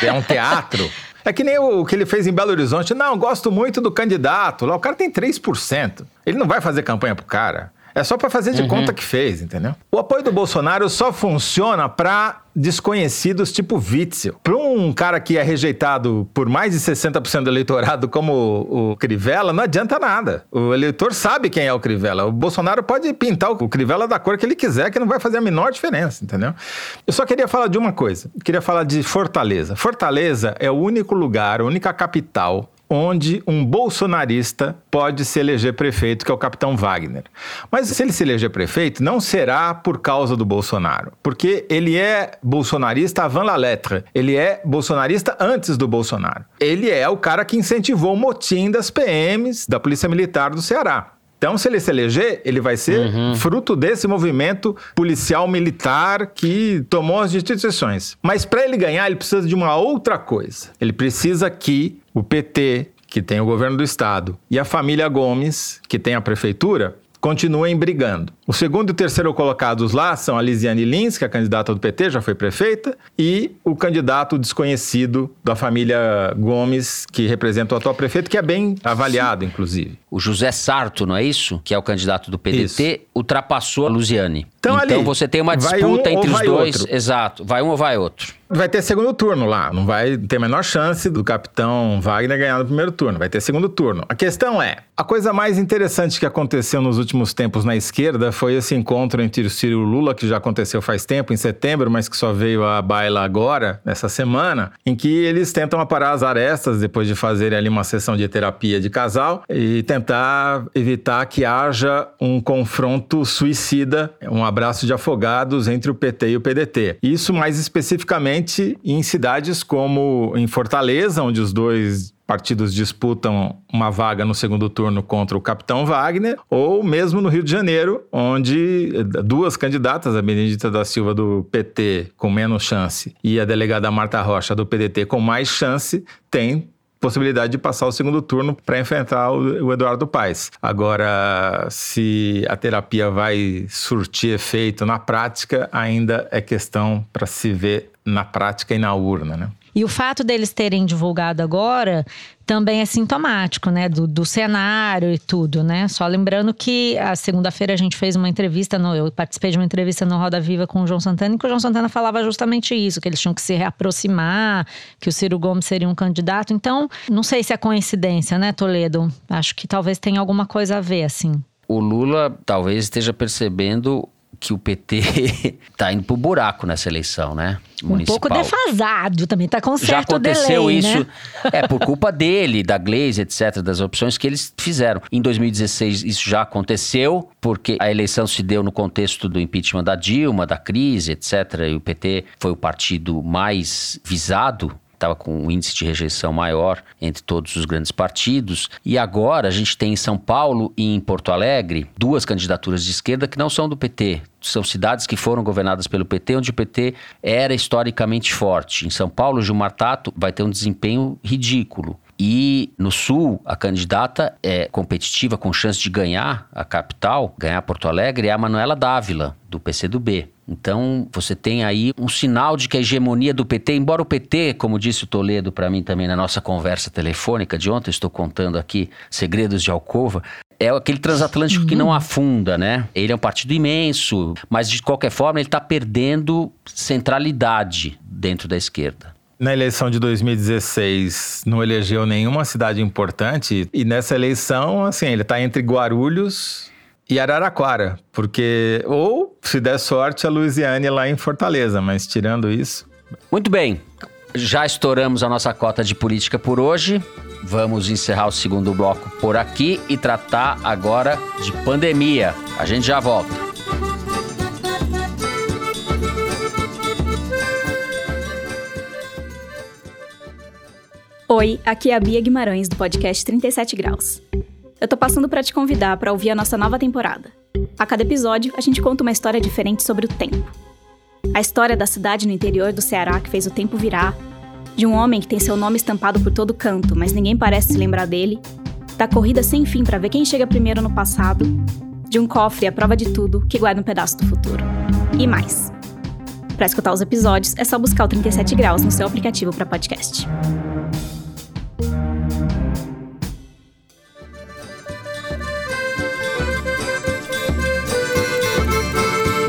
é um teatro. (laughs) É que nem o que ele fez em Belo Horizonte. Não, gosto muito do candidato. Lá o cara tem 3%. Ele não vai fazer campanha pro cara. É só para fazer de uhum. conta que fez, entendeu? O apoio do Bolsonaro só funciona para desconhecidos tipo Witzel. Para um cara que é rejeitado por mais de 60% do eleitorado como o, o Crivella, não adianta nada. O eleitor sabe quem é o Crivella. O Bolsonaro pode pintar o Crivella da cor que ele quiser, que não vai fazer a menor diferença, entendeu? Eu só queria falar de uma coisa. queria falar de Fortaleza. Fortaleza é o único lugar, a única capital onde um bolsonarista pode se eleger prefeito, que é o capitão Wagner. Mas se ele se eleger prefeito, não será por causa do Bolsonaro, porque ele é bolsonarista avant la lettre. Ele é bolsonarista antes do Bolsonaro. Ele é o cara que incentivou o motim das PMs, da Polícia Militar do Ceará. Então, se ele se eleger, ele vai ser uhum. fruto desse movimento policial militar que tomou as instituições. Mas para ele ganhar, ele precisa de uma outra coisa. Ele precisa que o PT, que tem o governo do estado, e a família Gomes, que tem a prefeitura, continuem brigando. O segundo e o terceiro colocados lá são a Lisiane Lins, que é a candidata do PT, já foi prefeita, e o candidato desconhecido da família Gomes, que representa o atual prefeito, que é bem avaliado, inclusive. O José Sarto, não é isso? Que é o candidato do PDT, isso. ultrapassou a Lusiane. Então, então ali, você tem uma disputa um entre os dois. Outro. Exato. Vai um ou vai outro. Vai ter segundo turno lá. Não vai ter a menor chance do capitão Wagner ganhar no primeiro turno. Vai ter segundo turno. A questão é: a coisa mais interessante que aconteceu nos últimos tempos na esquerda foi esse encontro entre o Ciro e o Lula, que já aconteceu faz tempo, em setembro, mas que só veio à baila agora, nessa semana, em que eles tentam aparar as arestas depois de fazerem ali uma sessão de terapia de casal e tentar evitar que haja um confronto suicida, um abraço de afogados entre o PT e o PDT. Isso mais especificamente em cidades como em Fortaleza, onde os dois partidos disputam uma vaga no segundo turno contra o capitão Wagner, ou mesmo no Rio de Janeiro, onde duas candidatas, a Benedita da Silva do PT com menos chance e a delegada Marta Rocha do PDT com mais chance, têm possibilidade de passar o segundo turno para enfrentar o, Eduardo Paes. Agora, se a terapia vai surtir efeito na prática, ainda é questão para se ver na prática e na urna, né? E o fato deles terem divulgado agora também é sintomático, né, do, do cenário e tudo, né? Só lembrando que a segunda-feira a gente fez uma entrevista, no, eu participei de uma entrevista no Roda Viva com o João Santana, e que o João Santana falava justamente isso, que eles tinham que se reaproximar, que o Ciro Gomes seria um candidato. Então, não sei se é coincidência, né, Toledo? Acho que talvez tenha alguma coisa a ver, assim. O Lula talvez esteja percebendo que o PT (laughs) tá indo pro buraco nessa eleição, né? Municipal. Um pouco defasado, também tá com certo Já aconteceu delay, isso, né? (laughs) é por culpa dele, da Glaze, etc, das opções que eles fizeram. Em 2016 isso já aconteceu, porque a eleição se deu no contexto do impeachment da Dilma, da crise, etc, e o PT foi o partido mais visado estava com um índice de rejeição maior entre todos os grandes partidos. E agora a gente tem em São Paulo e em Porto Alegre duas candidaturas de esquerda que não são do PT. São cidades que foram governadas pelo PT, onde o PT era historicamente forte. Em São Paulo, Gilmar Tato vai ter um desempenho ridículo. E no Sul, a candidata é competitiva, com chance de ganhar a capital, ganhar Porto Alegre, é a Manuela Dávila, do PCdoB. Então, você tem aí um sinal de que a hegemonia do PT, embora o PT, como disse o Toledo para mim também na nossa conversa telefônica de ontem, estou contando aqui segredos de alcova, é aquele transatlântico que não afunda, né? Ele é um partido imenso, mas de qualquer forma ele está perdendo centralidade dentro da esquerda na eleição de 2016 não elegeu nenhuma cidade importante e nessa eleição, assim, ele está entre Guarulhos e Araraquara, porque ou se der sorte a Luiziane lá em Fortaleza, mas tirando isso. Muito bem. já estouramos a nossa cota de política por hoje. Vamos encerrar o segundo bloco por aqui e tratar agora de pandemia. A gente já volta. Oi, aqui é a Bia Guimarães do podcast 37 Graus. Eu tô passando para te convidar para ouvir a nossa nova temporada. A cada episódio, a gente conta uma história diferente sobre o tempo. A história da cidade no interior do Ceará que fez o tempo virar, de um homem que tem seu nome estampado por todo canto, mas ninguém parece se lembrar dele, da corrida sem fim para ver quem chega primeiro no passado, de um cofre à prova de tudo que guarda um pedaço do futuro. E mais. Para escutar os episódios, é só buscar o 37 Graus no seu aplicativo para podcast.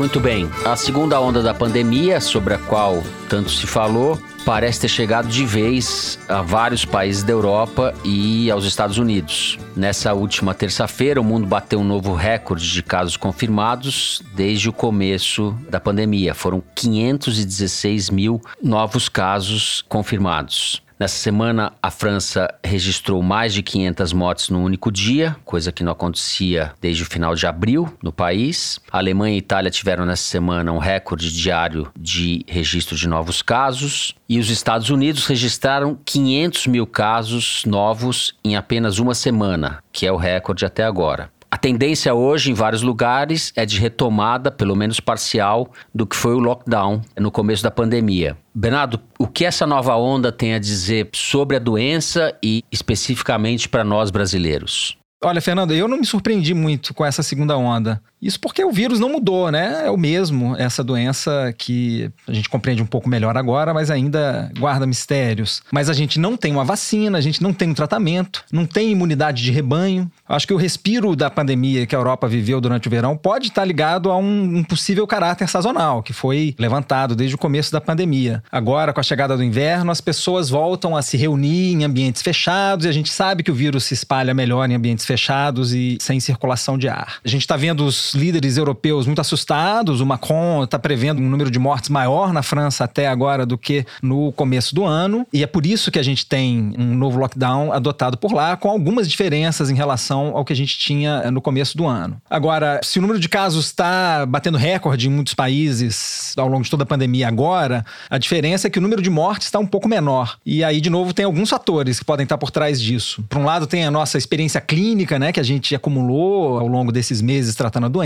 Muito bem. A segunda onda da pandemia, sobre a qual tanto se falou, parece ter chegado de vez a vários países da Europa e aos Estados Unidos. Nessa última terça-feira, o mundo bateu um novo recorde de casos confirmados desde o começo da pandemia. Foram 516 mil novos casos confirmados. Nessa semana, a França registrou mais de 500 mortes no único dia, coisa que não acontecia desde o final de abril no país. A Alemanha e a Itália tiveram nessa semana um recorde diário de registro de novos casos. E os Estados Unidos registraram 500 mil casos novos em apenas uma semana, que é o recorde até agora. A tendência hoje, em vários lugares, é de retomada, pelo menos parcial, do que foi o lockdown no começo da pandemia. Bernardo, o que essa nova onda tem a dizer sobre a doença e especificamente para nós brasileiros? Olha, Fernando, eu não me surpreendi muito com essa segunda onda. Isso porque o vírus não mudou, né? É o mesmo, essa doença que a gente compreende um pouco melhor agora, mas ainda guarda mistérios. Mas a gente não tem uma vacina, a gente não tem um tratamento, não tem imunidade de rebanho. Acho que o respiro da pandemia que a Europa viveu durante o verão pode estar ligado a um, um possível caráter sazonal, que foi levantado desde o começo da pandemia. Agora, com a chegada do inverno, as pessoas voltam a se reunir em ambientes fechados e a gente sabe que o vírus se espalha melhor em ambientes fechados e sem circulação de ar. A gente está vendo os líderes europeus muito assustados. O Macron está prevendo um número de mortes maior na França até agora do que no começo do ano. E é por isso que a gente tem um novo lockdown adotado por lá, com algumas diferenças em relação ao que a gente tinha no começo do ano. Agora, se o número de casos está batendo recorde em muitos países ao longo de toda a pandemia agora, a diferença é que o número de mortes está um pouco menor. E aí, de novo, tem alguns fatores que podem estar por trás disso. Por um lado, tem a nossa experiência clínica, né, que a gente acumulou ao longo desses meses tratando a doença.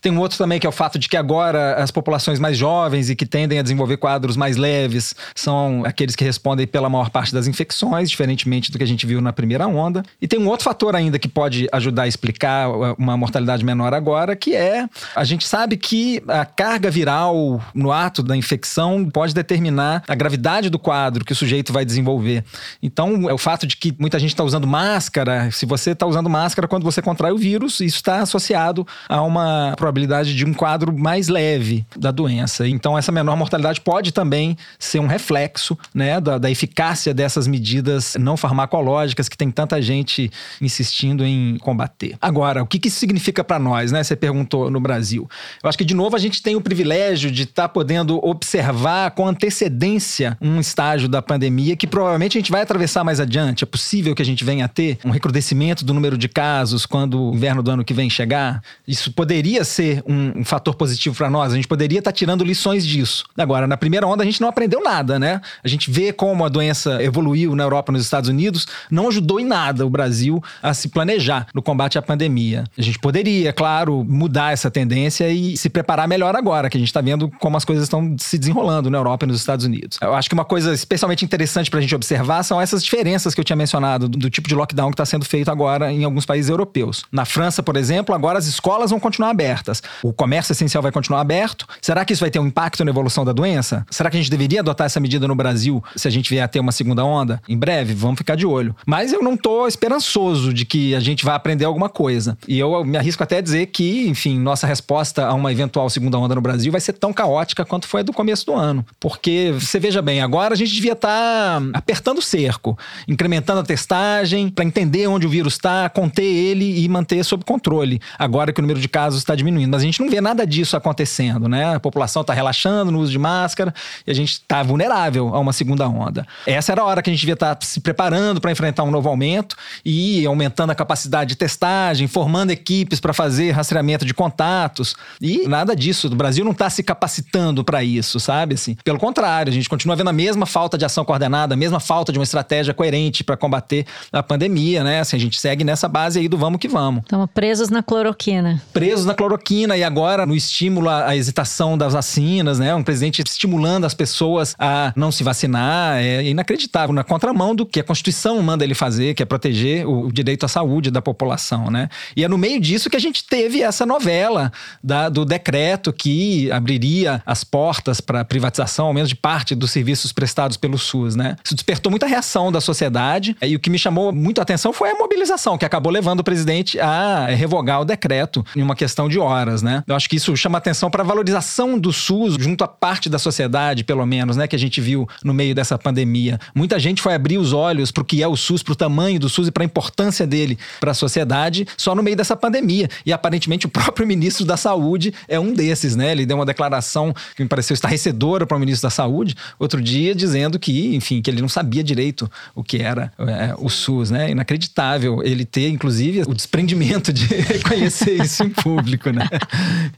Tem um outro também que é o fato de que agora as populações mais jovens e que tendem a desenvolver quadros mais leves são aqueles que respondem pela maior parte das infecções, diferentemente do que a gente viu na primeira onda. E tem um outro fator ainda que pode ajudar a explicar uma mortalidade menor agora, que é a gente sabe que a carga viral no ato da infecção pode determinar a gravidade do quadro que o sujeito vai desenvolver. Então, é o fato de que muita gente está usando máscara, se você está usando máscara quando você contrai o vírus, isso está associado a uma probabilidade de um quadro mais leve da doença. Então, essa menor mortalidade pode também ser um reflexo né, da, da eficácia dessas medidas não farmacológicas que tem tanta gente insistindo em combater. Agora, o que, que isso significa para nós, né? Você perguntou no Brasil. Eu acho que, de novo, a gente tem o privilégio de estar tá podendo observar com antecedência um estágio da pandemia que provavelmente a gente vai atravessar mais adiante. É possível que a gente venha a ter um recrudescimento do número de casos quando o inverno do ano que vem chegar. Isso poderia ser um, um fator positivo para nós. A gente poderia estar tá tirando lições disso. Agora, na primeira onda, a gente não aprendeu nada, né? A gente vê como a doença evoluiu na Europa nos Estados Unidos, não ajudou em nada o Brasil a se planejar no combate à pandemia. A gente poderia, claro, mudar essa tendência e se preparar melhor agora, que a gente está vendo como as coisas estão se desenrolando na Europa e nos Estados Unidos. Eu acho que uma coisa especialmente interessante para a gente observar são essas diferenças que eu tinha mencionado do, do tipo de lockdown que está sendo feito agora em alguns países europeus. Na França, por exemplo, agora as escolas vão continuar abertas. O comércio essencial vai continuar aberto. Será que isso vai ter um impacto na evolução da doença? Será que a gente deveria adotar essa medida no Brasil se a gente vier a ter uma segunda onda? Em breve, vamos ficar de olho. Mas eu não estou esperançoso de que a gente vai aprender alguma coisa. E eu me arrisco até a dizer que, enfim, nossa resposta a uma eventual segunda onda no Brasil vai ser tão caótica quanto foi a do começo do ano. Porque, você veja bem, agora a gente devia estar tá apertando o cerco, incrementando a testagem para entender onde o vírus está, conter ele e manter sob controle. Agora que o número de de casos está diminuindo. Mas a gente não vê nada disso acontecendo, né? A população está relaxando no uso de máscara e a gente está vulnerável a uma segunda onda. Essa era a hora que a gente devia estar tá se preparando para enfrentar um novo aumento e aumentando a capacidade de testagem, formando equipes para fazer rastreamento de contatos. E nada disso. O Brasil não está se capacitando para isso, sabe? Assim, pelo contrário, a gente continua vendo a mesma falta de ação coordenada, a mesma falta de uma estratégia coerente para combater a pandemia, né? Assim, a gente segue nessa base aí do vamos que vamos. Estamos presos na cloroquina. Presos na cloroquina e agora no estímulo à hesitação das vacinas, né? Um presidente estimulando as pessoas a não se vacinar é inacreditável, na contramão do que a Constituição manda ele fazer, que é proteger o direito à saúde da população, né? E é no meio disso que a gente teve essa novela da, do decreto que abriria as portas para privatização, ao menos de parte dos serviços prestados pelo SUS, né? Isso despertou muita reação da sociedade e o que me chamou muito a atenção foi a mobilização que acabou levando o presidente a revogar o decreto em uma questão de horas, né? Eu acho que isso chama atenção para a valorização do SUS junto à parte da sociedade, pelo menos, né, que a gente viu no meio dessa pandemia. Muita gente foi abrir os olhos para o que é o SUS, para o tamanho do SUS e para a importância dele para a sociedade só no meio dessa pandemia. E aparentemente o próprio (laughs) ministro da Saúde é um desses, né? Ele deu uma declaração que me pareceu estarrecedora para o ministro da Saúde outro dia, dizendo que, enfim, que ele não sabia direito o que era é, o SUS, né? Inacreditável ele ter, inclusive, o desprendimento de (laughs) reconhecer isso público, né? (laughs)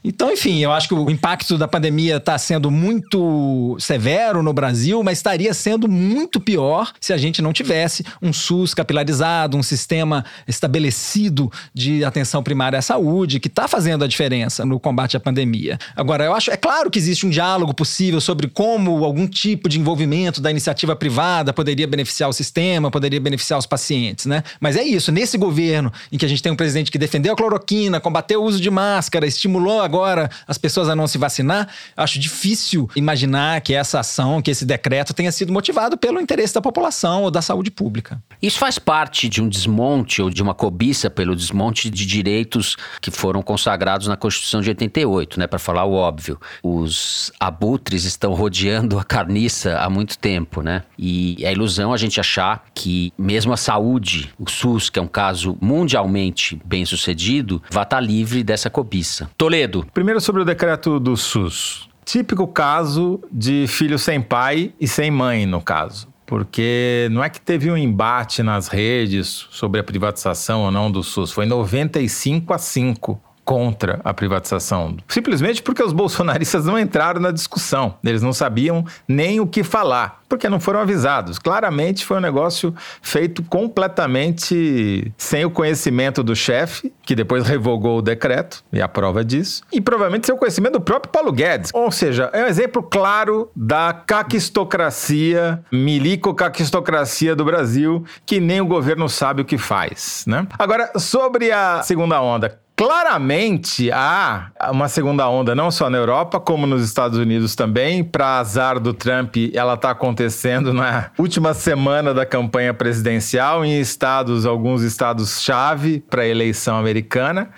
Então, enfim, eu acho que o impacto da pandemia está sendo muito severo no Brasil, mas estaria sendo muito pior se a gente não tivesse um SUS capilarizado, um sistema estabelecido de atenção primária à saúde, que está fazendo a diferença no combate à pandemia. Agora, eu acho, é claro que existe um diálogo possível sobre como algum tipo de envolvimento da iniciativa privada poderia beneficiar o sistema, poderia beneficiar os pacientes, né? Mas é isso, nesse governo em que a gente tem um presidente que defendeu a cloroquina, combateu o uso de máscara, estimulou agora as pessoas a não se vacinar, acho difícil imaginar que essa ação, que esse decreto tenha sido motivado pelo interesse da população ou da saúde pública. Isso faz parte de um desmonte ou de uma cobiça pelo desmonte de direitos que foram consagrados na Constituição de 88, né, para falar o óbvio. Os abutres estão rodeando a carniça há muito tempo, né? E é ilusão a gente achar que mesmo a saúde, o SUS, que é um caso mundialmente bem sucedido, vai estar livre dessa cobiça. Toledo. Primeiro sobre o decreto do SUS. Típico caso de filho sem pai e sem mãe, no caso. Porque não é que teve um embate nas redes sobre a privatização ou não do SUS, foi 95 a 5 contra a privatização. Simplesmente porque os bolsonaristas não entraram na discussão. Eles não sabiam nem o que falar, porque não foram avisados. Claramente foi um negócio feito completamente sem o conhecimento do chefe, que depois revogou o decreto, e a prova disso, e provavelmente sem o conhecimento do próprio Paulo Guedes. Ou seja, é um exemplo claro da caquistocracia, milico-caquistocracia do Brasil, que nem o governo sabe o que faz, né? Agora, sobre a segunda onda, claramente há uma segunda onda, não só na Europa, como nos Estados Unidos também. Para azar do Trump, ela está acontecendo na última semana da campanha presidencial, em estados, alguns estados-chave para a eleição americana.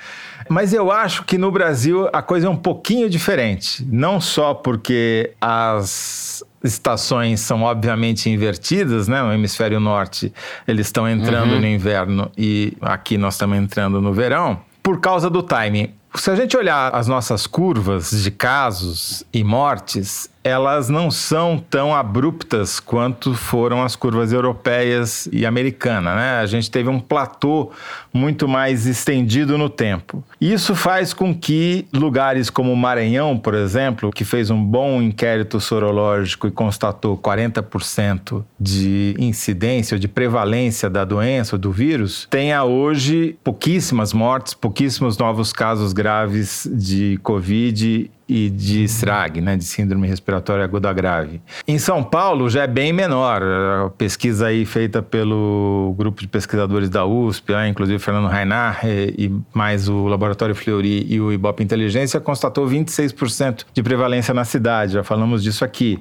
Mas eu acho que no Brasil a coisa é um pouquinho diferente. Não só porque as estações são obviamente invertidas, né? No hemisfério norte eles estão entrando uhum. no inverno e aqui nós estamos entrando no verão por causa do timing. Se a gente olhar as nossas curvas de casos e mortes, elas não são tão abruptas quanto foram as curvas europeias e americana, né? A gente teve um platô muito mais estendido no tempo. Isso faz com que lugares como o Maranhão, por exemplo, que fez um bom inquérito sorológico e constatou 40% de incidência ou de prevalência da doença, do vírus, tenha hoje pouquíssimas mortes, pouquíssimos novos casos graves de Covid e de SRAG, né, de síndrome respiratória aguda grave. Em São Paulo já é bem menor. A pesquisa aí feita pelo grupo de pesquisadores da USP, né, inclusive Fernando Rainar e, e mais o Laboratório Fleury e o Ibope Inteligência constatou 26% de prevalência na cidade. Já falamos disso aqui.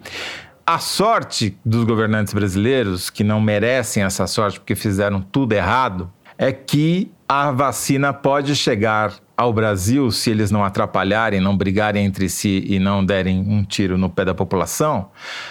A sorte dos governantes brasileiros, que não merecem essa sorte porque fizeram tudo errado, é que a vacina pode chegar ao Brasil, se eles não atrapalharem, não brigarem entre si e não derem um tiro no pé da população,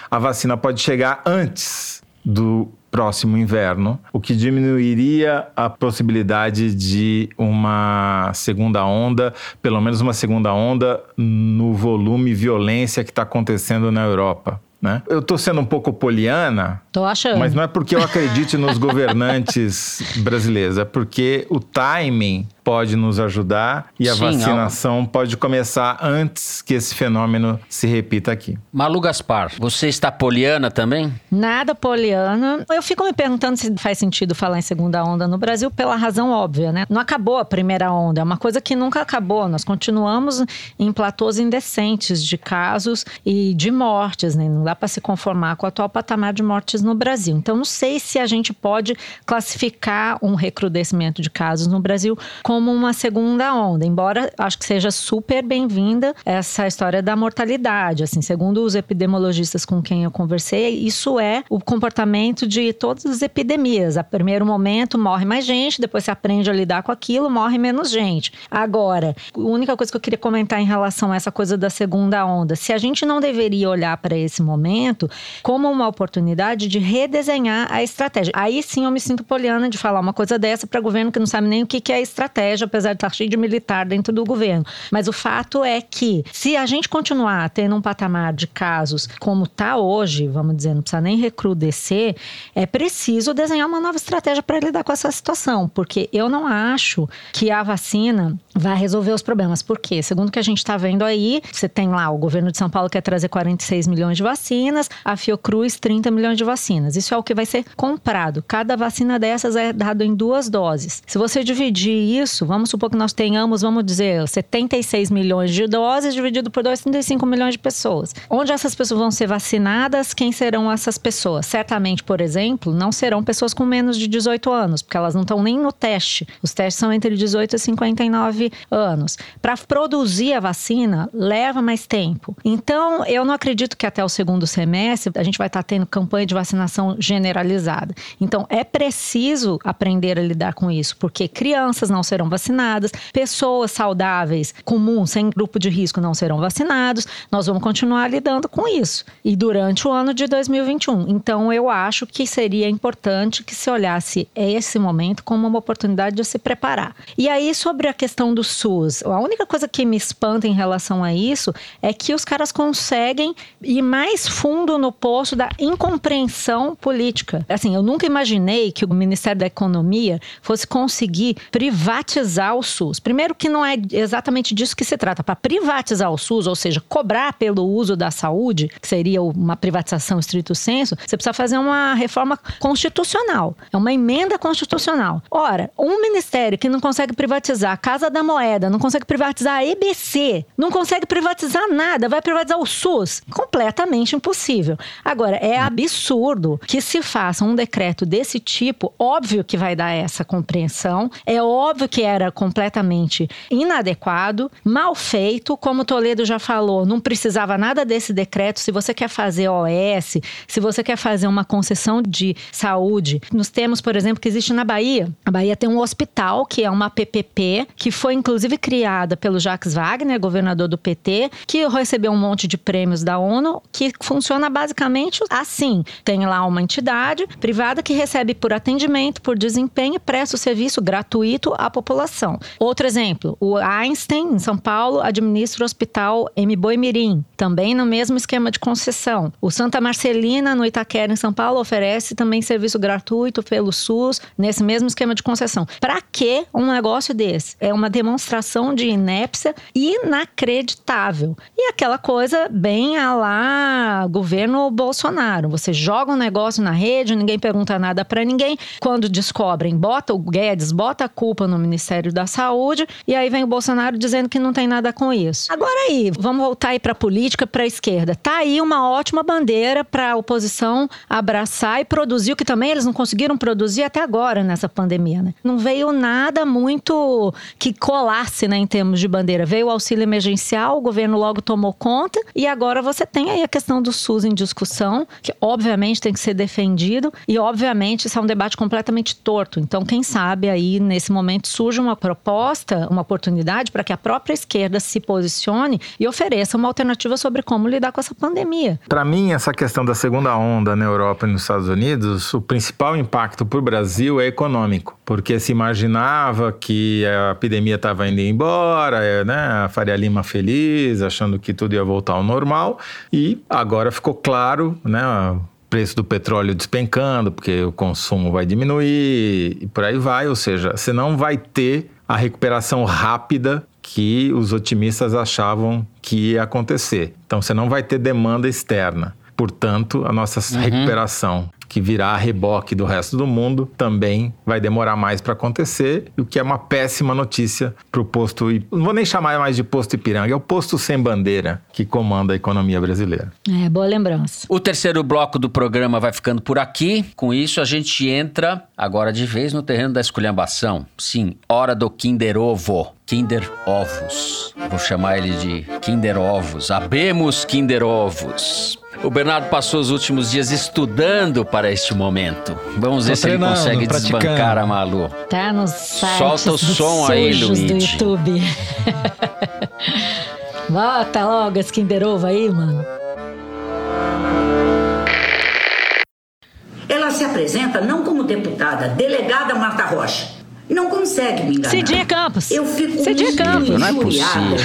a vacina pode chegar antes do próximo inverno, o que diminuiria a possibilidade de uma segunda onda, pelo menos uma segunda onda no volume violência que está acontecendo na Europa. Né? Eu estou sendo um pouco poliana, Tô achando. mas não é porque eu acredite nos governantes (laughs) brasileiros, é porque o timing pode nos ajudar e a Sim, vacinação pode começar antes que esse fenômeno se repita aqui. Malu Gaspar, você está poliana também? Nada poliana. Eu fico me perguntando se faz sentido falar em segunda onda no Brasil pela razão óbvia, né? Não acabou a primeira onda, é uma coisa que nunca acabou. Nós continuamos em platôs indecentes de casos e de mortes, né? Não dá para se conformar com o atual patamar de mortes no Brasil. Então, não sei se a gente pode classificar um recrudescimento de casos no Brasil como uma segunda onda, embora acho que seja super bem-vinda essa história da mortalidade. Assim, segundo os epidemiologistas com quem eu conversei, isso é o comportamento de todas as epidemias. A primeiro momento morre mais gente, depois se aprende a lidar com aquilo, morre menos gente. Agora, a única coisa que eu queria comentar em relação a essa coisa da segunda onda, se a gente não deveria olhar para esse momento como uma oportunidade de redesenhar a estratégia. Aí sim eu me sinto poliana de falar uma coisa dessa para governo que não sabe nem o que é estratégia, apesar de estar cheio de militar dentro do governo. Mas o fato é que, se a gente continuar tendo um patamar de casos como está hoje, vamos dizer, não precisa nem recrudescer, é preciso desenhar uma nova estratégia para lidar com essa situação, porque eu não acho que a vacina vai resolver os problemas. Por quê? Segundo o que a gente está vendo aí, você tem lá o governo de São Paulo quer trazer 46 milhões de vacinas, a Fiocruz 30 milhões de vacinas. Isso é o que vai ser comprado. Cada vacina dessas é dado em duas doses. Se você dividir isso, vamos supor que nós tenhamos, vamos dizer, 76 milhões de doses dividido por 2, 35 milhões de pessoas. Onde essas pessoas vão ser vacinadas? Quem serão essas pessoas? Certamente, por exemplo, não serão pessoas com menos de 18 anos, porque elas não estão nem no teste. Os testes são entre 18 e 59 anos. Para produzir a vacina, leva mais tempo. Então, eu não acredito que até o segundo semestre a gente vai estar tendo campanha de vacinação generalizada. Então, é preciso aprender a lidar com isso, porque crianças não serão vacinadas, pessoas saudáveis, comuns, sem grupo de risco, não serão vacinados. Nós vamos continuar lidando com isso. E durante o ano de 2021. Então, eu acho que seria importante que se olhasse esse momento como uma oportunidade de se preparar. E aí, sobre a questão do SUS, a única coisa que me espanta em relação a isso é que os caras conseguem ir mais fundo no poço da incompreensão política. Assim, eu nunca imaginei que o Ministério da Economia fosse conseguir privatizar o SUS. Primeiro que não é exatamente disso que se trata. Para privatizar o SUS, ou seja, cobrar pelo uso da saúde, que seria uma privatização estrito senso, você precisa fazer uma reforma constitucional. É uma emenda constitucional. Ora, um ministério que não consegue privatizar a Casa da Moeda, não consegue privatizar a EBC, não consegue privatizar nada, vai privatizar o SUS? Completamente impossível. Agora, é absurdo que se faça um decreto desse tipo, óbvio que vai dar essa compreensão, é óbvio que era completamente inadequado, mal feito, como Toledo já falou, não precisava nada desse decreto. Se você quer fazer OS, se você quer fazer uma concessão de saúde, nos temos, por exemplo, que existe na Bahia. A Bahia tem um hospital que é uma PPP, que foi inclusive criada pelo Jacques Wagner, governador do PT, que recebeu um monte de prêmios da ONU, que funciona basicamente assim: tem lá uma entidade privada que recebe por atendimento, por desempenho, presta o serviço gratuito à população. Outro exemplo, o Einstein, em São Paulo, administra o hospital M. Boi Mirim, também no mesmo esquema de concessão. O Santa Marcelina, no Itaquera, em São Paulo, oferece também serviço gratuito pelo SUS, nesse mesmo esquema de concessão. Para que um negócio desse? É uma demonstração de inépcia inacreditável. E aquela coisa bem a lá governo Bolsonaro. Você joga um negócio na rede, ninguém pergunta nada para ninguém. Quando descobrem, bota o Guedes, bota a culpa no Ministério da Saúde, e aí vem o Bolsonaro dizendo que não tem nada com isso. Agora aí, vamos voltar aí para política, para a esquerda. Tá aí uma ótima bandeira para a oposição abraçar e produzir o que também eles não conseguiram produzir até agora nessa pandemia, né? Não veio nada muito que colasse, né, em termos de bandeira. Veio o auxílio emergencial, o governo logo tomou conta e agora você tem aí a questão do SUS em discussão, que obviamente tem que ser defendido e obviamente isso é um debate completamente torto. Então, quem sabe aí nesse momento surge uma proposta, uma oportunidade para que a própria esquerda se posicione e ofereça uma alternativa sobre como lidar com essa pandemia. Para mim, essa questão da segunda onda na Europa e nos Estados Unidos, o principal impacto para o Brasil é econômico, porque se imaginava que a epidemia estava indo embora, né? A Faria Lima feliz, achando que tudo ia voltar ao normal, e agora ficou claro, né? Preço do petróleo despencando, porque o consumo vai diminuir e por aí vai. Ou seja, você não vai ter a recuperação rápida que os otimistas achavam que ia acontecer. Então você não vai ter demanda externa. Portanto, a nossa uhum. recuperação que virá a reboque do resto do mundo, também vai demorar mais para acontecer, o que é uma péssima notícia para o posto. Não vou nem chamar mais de posto Ipiranga, é o posto sem bandeira que comanda a economia brasileira. É, boa lembrança. O terceiro bloco do programa vai ficando por aqui. Com isso, a gente entra agora de vez no terreno da esculhambação. Sim, hora do Kinder Ovo. Kinder Ovos. Vou chamar ele de Kinder Ovos. Abemos Kinder Ovos. O Bernardo passou os últimos dias estudando para este momento. Vamos ver se ele consegue desbancar a Malu. Tá nos sites Solta o som aí, Luigi. do YouTube. (laughs) Bota logo esse Kinder Ovo aí, mano. Ela se apresenta não como deputada, delegada Marta Rocha não consegue me enganar. Cidinha Campos. Eu fico Cidinha Campos. Não é possível.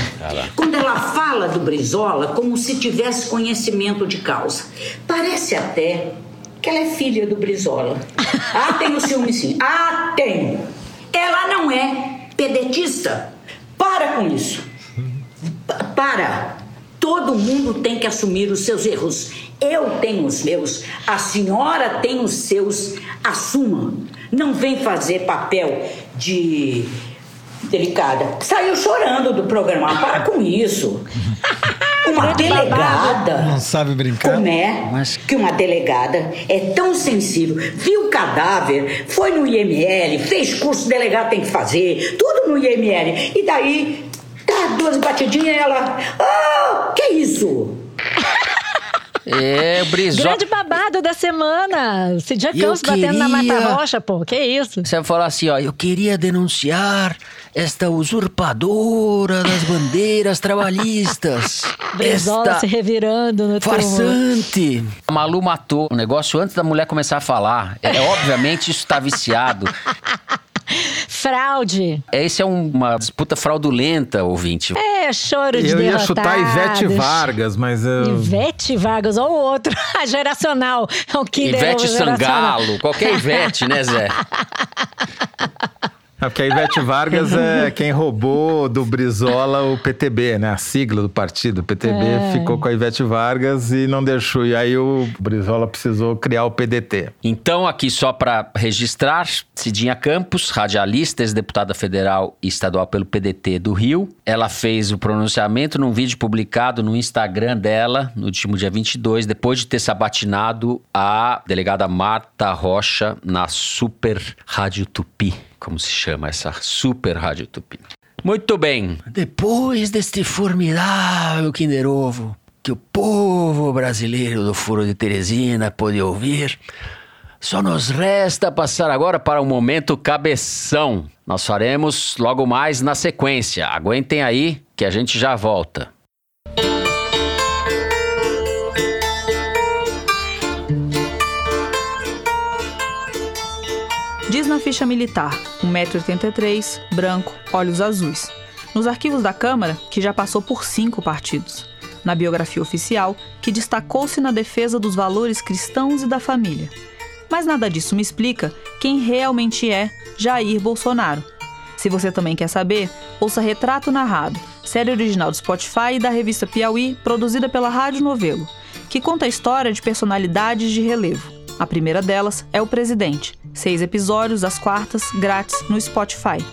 quando ela fala do Brizola como se tivesse conhecimento de causa. Parece até que ela é filha do Brizola. (laughs) Ah, tenho ciúme sim. Ah, tenho. Ela não é pedetista. Para com isso. Para. Todo mundo tem que assumir os seus erros. Eu tenho os meus, a senhora tem os seus. Assuma. Não vem fazer papel de delicada. Saiu chorando do programa. Para com isso. (laughs) Uma delegada. Não sabe brincar. Como é Mas... que uma delegada é tão sensível? Viu o cadáver, foi no IML, fez curso delegado tem que fazer, tudo no IML. E daí, dá duas batidinhas e ela. Ah, que isso? É, o Brizola. Grande babado da semana. Cidinha Campos queria... batendo na Mata Rocha, pô. Que isso? Você vai falar assim, ó. Eu queria denunciar esta usurpadora das bandeiras trabalhistas. (laughs) Brizola esta se revirando no Farsante. A Malu matou o negócio antes da mulher começar a falar. É, obviamente isso está viciado. Fraude. Esse é uma disputa fraudulenta, ouvinte. É, choro de Eu ia chutar Ivete Vargas, mas eu... Ivete Vargas, ou outro, (laughs) geracional. É um Ivete Sangalo, qualquer Ivete, né, Zé? (laughs) É porque a Ivete (laughs) Vargas é quem roubou do Brizola o PTB, né? A sigla do partido. O PTB é. ficou com a Ivete Vargas e não deixou. E aí o Brizola precisou criar o PDT. Então, aqui só para registrar, Cidinha Campos, radialista, ex-deputada federal e estadual pelo PDT do Rio. Ela fez o pronunciamento num vídeo publicado no Instagram dela, no último dia 22, depois de ter sabatinado a delegada Marta Rocha na Super Rádio Tupi como se chama essa super rádio tupi. Muito bem, depois deste formidável Kinder Ovo que o povo brasileiro do Furo de Teresina pôde ouvir, só nos resta passar agora para o momento cabeção. Nós faremos logo mais na sequência. Aguentem aí que a gente já volta. Ficha militar, 1,83m, branco, olhos azuis. Nos arquivos da Câmara, que já passou por cinco partidos. Na biografia oficial, que destacou-se na defesa dos valores cristãos e da família. Mas nada disso me explica quem realmente é Jair Bolsonaro. Se você também quer saber, ouça Retrato Narrado, série original do Spotify e da revista Piauí, produzida pela Rádio Novelo, que conta a história de personalidades de relevo. A primeira delas é o presidente. Seis episódios às quartas, grátis no Spotify.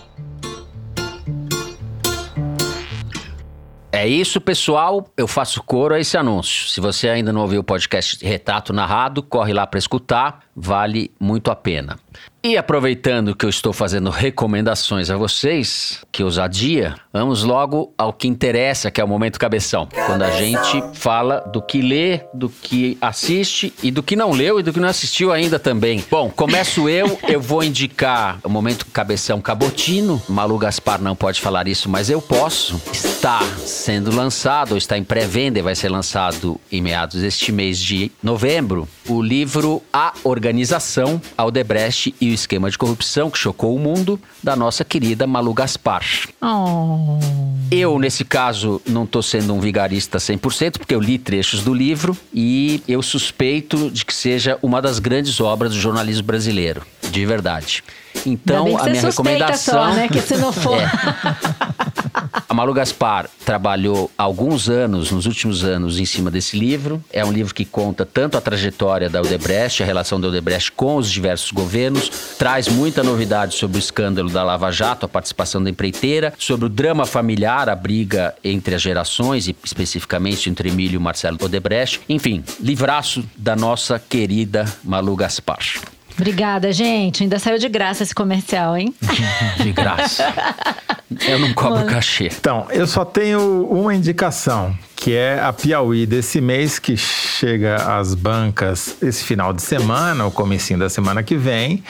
É isso, pessoal. Eu faço coro a esse anúncio. Se você ainda não ouviu o podcast Retrato Narrado, corre lá para escutar. Vale muito a pena. E aproveitando que eu estou fazendo recomendações a vocês, que ousadia, vamos logo ao que interessa, que é o momento cabeção. Quando a gente fala do que lê, do que assiste e do que não leu e do que não assistiu ainda também. Bom, começo eu, eu vou indicar o momento cabeção cabotino. Malu Gaspar não pode falar isso, mas eu posso. Está sendo lançado, ou está em pré-venda vai ser lançado em meados deste mês de novembro, o livro A Organização, Aldebrecht e o esquema de corrupção que chocou o mundo, da nossa querida Malu Gaspar. Oh. Eu, nesse caso, não estou sendo um vigarista 100%, porque eu li trechos do livro e eu suspeito de que seja uma das grandes obras do jornalismo brasileiro, de verdade. Então, a minha recomendação. Só, né? Que se não (laughs) for. É. A Malu Gaspar trabalhou alguns anos, nos últimos anos, em cima desse livro. É um livro que conta tanto a trajetória da Odebrecht, a relação da Odebrecht com os diversos governos, traz muita novidade sobre o escândalo da Lava Jato, a participação da empreiteira, sobre o drama familiar, a briga entre as gerações e especificamente entre Emílio e Marcelo Odebrecht. Enfim, livraço da nossa querida Malu Gaspar. Obrigada, gente. Ainda saiu de graça esse comercial, hein? (laughs) De graça. Eu não cobro cachê. Então, eu só tenho uma indicação, que é a Piauí desse mês, que chega às bancas esse final de semana, o comecinho da semana que vem,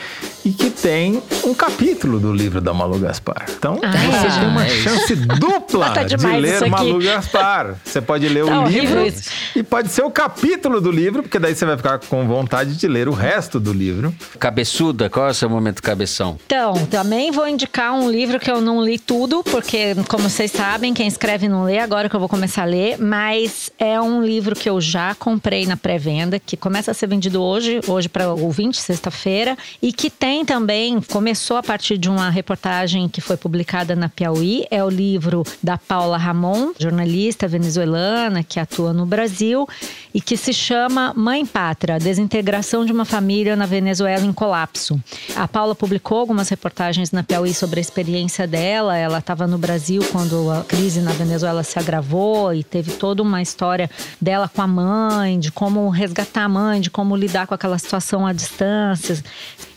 e que tem um capítulo do livro da Malu Gaspar. Então, Ah, você é. tem uma chance dupla (laughs) Tá de ler. Malu Gaspar. Você pode ler Tá o livro isso. e pode ser o capítulo do livro, porque daí você vai ficar com vontade de ler o resto do livro. Cabeçuda, qual é o seu momento cabeção? Então, também vou indicar um livro que eu não li tudo, porque, como vocês sabem, quem escreve não lê, agora que eu vou começar a ler, mas é um livro que eu já comprei na pré-venda, que começa a ser vendido hoje, hoje para ouvinte, sexta-feira, e que tem também, começou a partir de uma reportagem que foi publicada na Piauí, é o livro da Paula Ramon, jornalista venezuelana que atua no Brasil, e que se chama Mãe Pátria, Desintegração de uma Família na Venezuela em Colapso. A Paula publicou algumas reportagens na Piauí sobre a experiência dela. Ela estava no Brasil quando a crise na Venezuela se agravou e teve toda uma história dela com a mãe, de como resgatar a mãe, de como lidar com aquela situação à distância.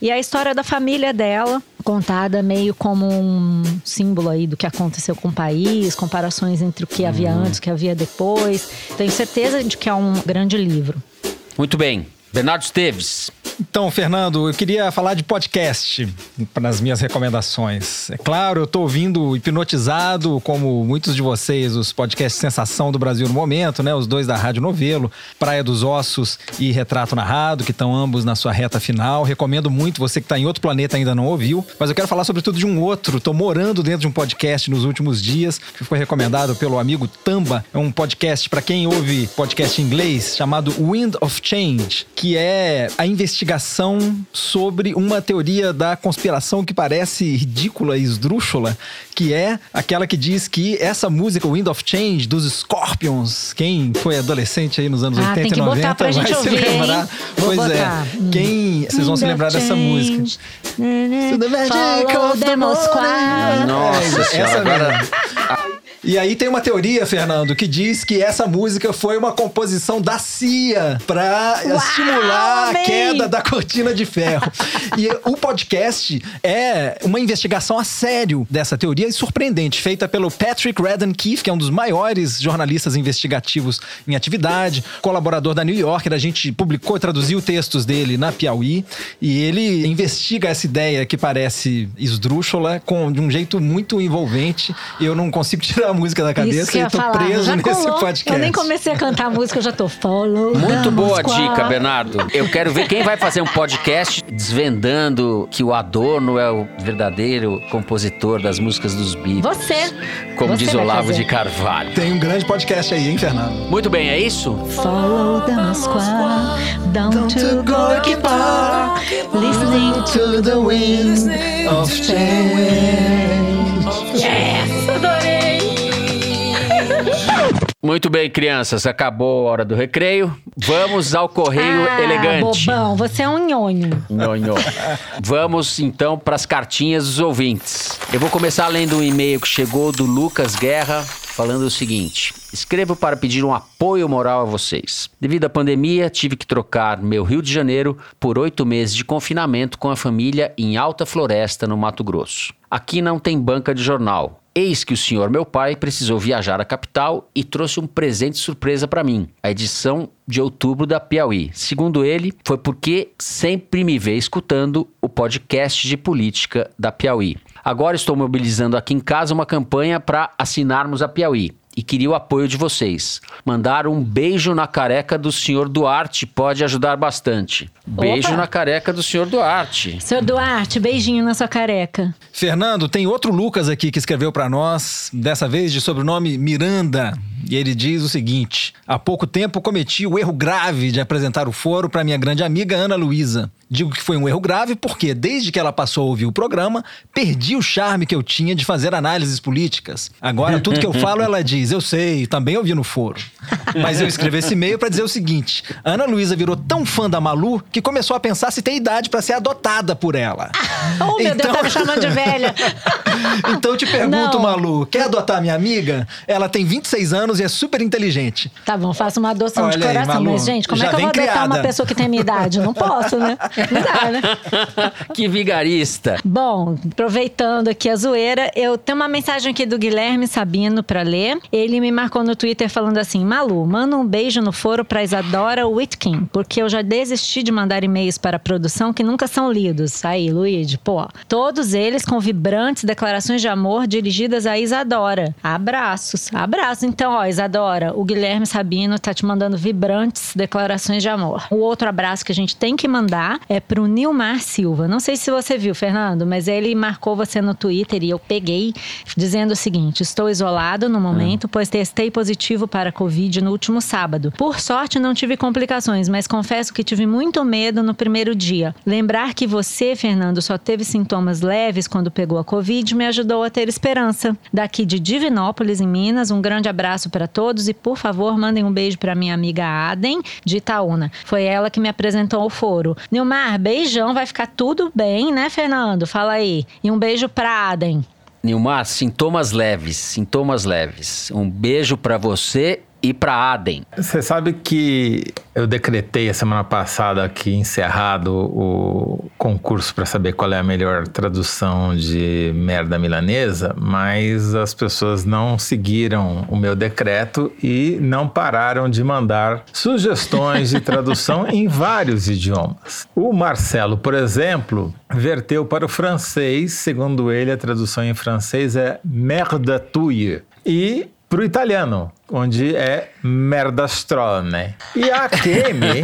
E a história da família dela, contada meio como um símbolo aí do que aconteceu com o país, comparações entre o que havia antes, o que havia depois. Tenho certeza de que é um grande livro. Muito bem. Bernardo Esteves. Então, Fernando, eu queria falar de podcast nas minhas recomendações. É claro, eu estou ouvindo hipnotizado, como muitos de vocês, os podcasts Sensação do Brasil no momento, né? Os dois da Rádio Novelo, Praia dos Ossos e Retrato Narrado, que estão ambos na sua reta final. Recomendo muito, você que está em outro planeta ainda não ouviu. Mas eu quero falar sobretudo de um outro. Estou morando dentro de um podcast nos últimos dias, que foi recomendado pelo amigo Tamba. É um podcast para quem ouve podcast em inglês, chamado Wind of Change, que é a investigação sobre uma teoria da conspiração que parece ridícula e esdrúxula, que é aquela que diz que essa música Wind of Change dos Scorpions, quem foi adolescente aí nos anos Ah, 80 tem que e botar 90 pra vai se ouvir, hein? lembrar. Vou pois botar. é. Quem vocês vão se lembrar dessa música? Follow the. Nossa É, senhora, essa agora... E aí tem uma teoria, Fernando, que diz que essa música foi uma composição da CIA para estimular amei! a queda da cortina de ferro. e o podcast é uma investigação a sério dessa teoria e surpreendente, feita pelo Patrick Redden Keefe, que é um dos maiores jornalistas investigativos em atividade, colaborador da New Yorker. A gente publicou e traduziu textos dele na Piauí e ele investiga essa ideia que parece esdrúxula com, de um jeito muito envolvente. Eu não consigo tirar a música da cabeça Isso que eu e tô falar. preso já nesse colou. podcast. Eu nem comecei a cantar a música, eu já tô follow Muito boa dica, Bernardo. Eu quero ver quem vai fazer um podcast desvendando que o Adorno é o verdadeiro compositor das músicas dos Beatles. Você. Como Você diz Olavo de Carvalho. Tem um grande podcast aí, hein, Fernando? Muito bem, é isso? Follow the Moscow down to Gorky Park, listening to the wind of change. Yes, Muito bem, crianças. Acabou a hora do recreio. Vamos ao correio ah, elegante. bobão, você é um nhonho. Nhonho. Vamos então para as cartinhas dos ouvintes. Eu vou começar lendo um e-mail que chegou do Lucas Guerra, falando o seguinte: escrevo para pedir um apoio moral a vocês. Devido à pandemia, tive que trocar meu Rio de Janeiro por oito meses de confinamento com a família em Alta Floresta, no Mato Grosso. Aqui não tem banca de jornal. Eis que o senhor, meu pai, precisou viajar à capital e trouxe um presente surpresa para mim, a edição de outubro da Piauí. Segundo ele, foi porque sempre me vê escutando o podcast de política da Piauí. Agora estou mobilizando aqui em casa uma campanha para assinarmos a Piauí e queria o apoio de vocês. Mandar um beijo na careca do senhor Duarte pode ajudar bastante. Beijo Opa. na careca do senhor Duarte. Seu Duarte, beijinho na sua careca. Fernando, tem outro Lucas aqui que escreveu para nós, dessa vez de sobrenome Miranda. E ele diz o seguinte: Há pouco tempo cometi o erro grave de apresentar o foro para minha grande amiga Ana Luísa. Digo que foi um erro grave porque, desde que ela passou a ouvir o programa, perdi o charme que eu tinha de fazer análises políticas. Agora, tudo que eu falo, ela diz: Eu sei, também ouvi no foro. Mas eu escrevi esse e-mail para dizer o seguinte: Ana Luísa virou tão fã da Malu que começou a pensar se tem idade para ser adotada por ela. (laughs) Oh, meu Deus, Então- tá me chamando de velha. (laughs) Então eu te pergunto, Não. Malu, quer adotar minha amiga? Ela tem 26 anos e é super inteligente. Tá bom, faço uma adoção de Olha aí, coração. Malu, mas, gente, como é que eu vou adotar uma criada. pessoa que tem minha idade? Não posso, né? Não dá, né? (laughs) que vigarista. Bom, aproveitando aqui a zoeira, eu tenho uma mensagem aqui do Guilherme Sabino pra ler. Ele me marcou no Twitter falando assim: Malu, manda um beijo no foro pra Isadora Whitkin, porque eu já desisti de mandar e-mails para a produção que nunca são lidos. Aí, Luigi, pô. Todos eles com vibrantes declarações de amor dirigidas a Isadora. Abraços, abraços. Então, ó, Isadora, o Guilherme Sabino tá te mandando vibrantes declarações de amor. O outro abraço que a gente tem que mandar é pro Nilmar Silva. Não sei se você viu, Fernando, mas ele marcou você no Twitter e eu peguei dizendo o seguinte: estou isolado no momento, pois testei positivo para Covid no último sábado. Por sorte, não tive complicações, mas confesso que tive muito medo no primeiro dia. Lembrar que você, Fernando, só teve sintomas leves quando pegou a Covid me ajudou a ter esperança. Daqui de Divinópolis, em Minas, um grande abraço para todos e, por favor, mandem um beijo para minha amiga Aden, de Itaúna. Foi ela que me apresentou o foro. Nilmar, beijão, vai ficar tudo bem, né, Fernando? Fala aí. E um beijo pra Aden. Nilmar, sintomas leves, sintomas leves. Um beijo pra você e pra Aden. Você sabe que eu decretei a semana passada aqui encerrado o concurso para saber qual é a melhor tradução de merda milanesa, mas as pessoas não seguiram o meu decreto e não pararam de mandar sugestões de tradução em vários idiomas. O Marcelo, por exemplo, verteu para o francês, segundo ele, a tradução em francês é merda tuie. E para o italiano, onde é merdastrone. E a (laughs) Kemi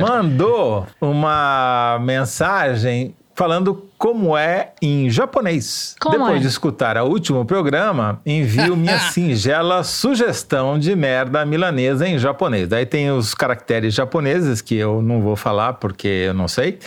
mandou uma mensagem falando como é em japonês. Como Depois é? de escutar o último programa, envio minha (laughs) singela sugestão de merda milanesa em japonês. Daí tem os caracteres japoneses que eu não vou falar porque eu não sei.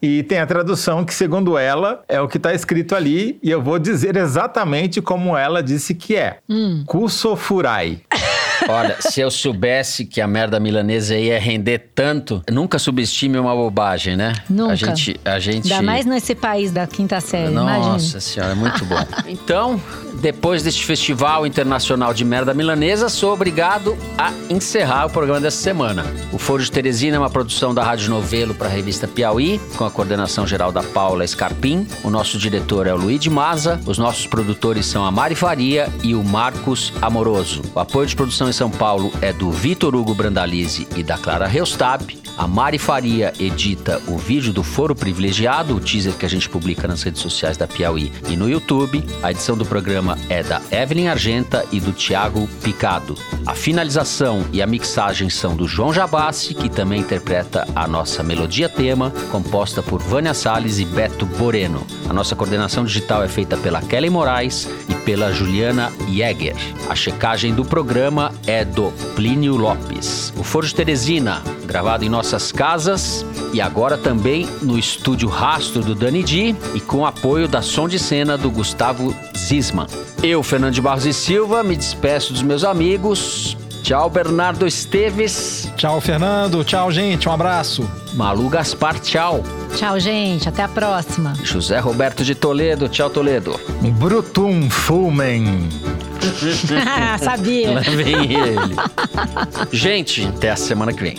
E tem a tradução que, segundo ela, é o que está escrito ali e eu vou dizer exatamente como ela disse que é. Hum. Kusofurai. (laughs) Olha, se eu soubesse que a merda milanesa ia render tanto, nunca subestime uma bobagem, né? Nunca. A gente, a gente. Ainda mais nesse país da quinta série, Nossa imagina. senhora, é muito bom. (laughs) Então, depois deste Festival Internacional de Merda Milanesa, sou obrigado a encerrar o programa dessa semana. O Foro de Teresina é uma produção da Rádio Novelo para a revista Piauí, com a coordenação geral da Paula Scarpim. O nosso diretor é o Luiz de Maza. Os nossos produtores são a Mari Faria e o Marcos Amoroso. O apoio de produção em São Paulo é do Vitor Hugo Brandalize e da Clara Reustab. A Mari Faria edita o vídeo do Foro Privilegiado, o teaser que a gente publica nas redes sociais da Piauí e no YouTube. A edição do programa é da Evelyn Argenta e do Tiago Picado. A finalização e a mixagem são do João Jabassi, que também interpreta a nossa melodia tema, composta por Vânia Salles e Beto Boreno. A nossa coordenação digital é feita pela Kelly Moraes e pela Juliana Jäger. A checagem do programa é do Plínio Lopes. O Foro de Teresina, gravado em nossas casas e agora também no estúdio Rastro do Dani Di e com apoio da som de cena do Gustavo Zisman. Eu, Fernando de Barros e Silva, me despeço dos meus amigos. Tchau, Bernardo Esteves. Tchau, Fernando. Tchau, gente. Um abraço. Malu Gaspar, tchau. Tchau, gente. Até a próxima. José Roberto de Toledo, tchau, Toledo. Brutum Fulmen. (laughs) Sabia. Lá vem ele. Gente, até a semana que vem.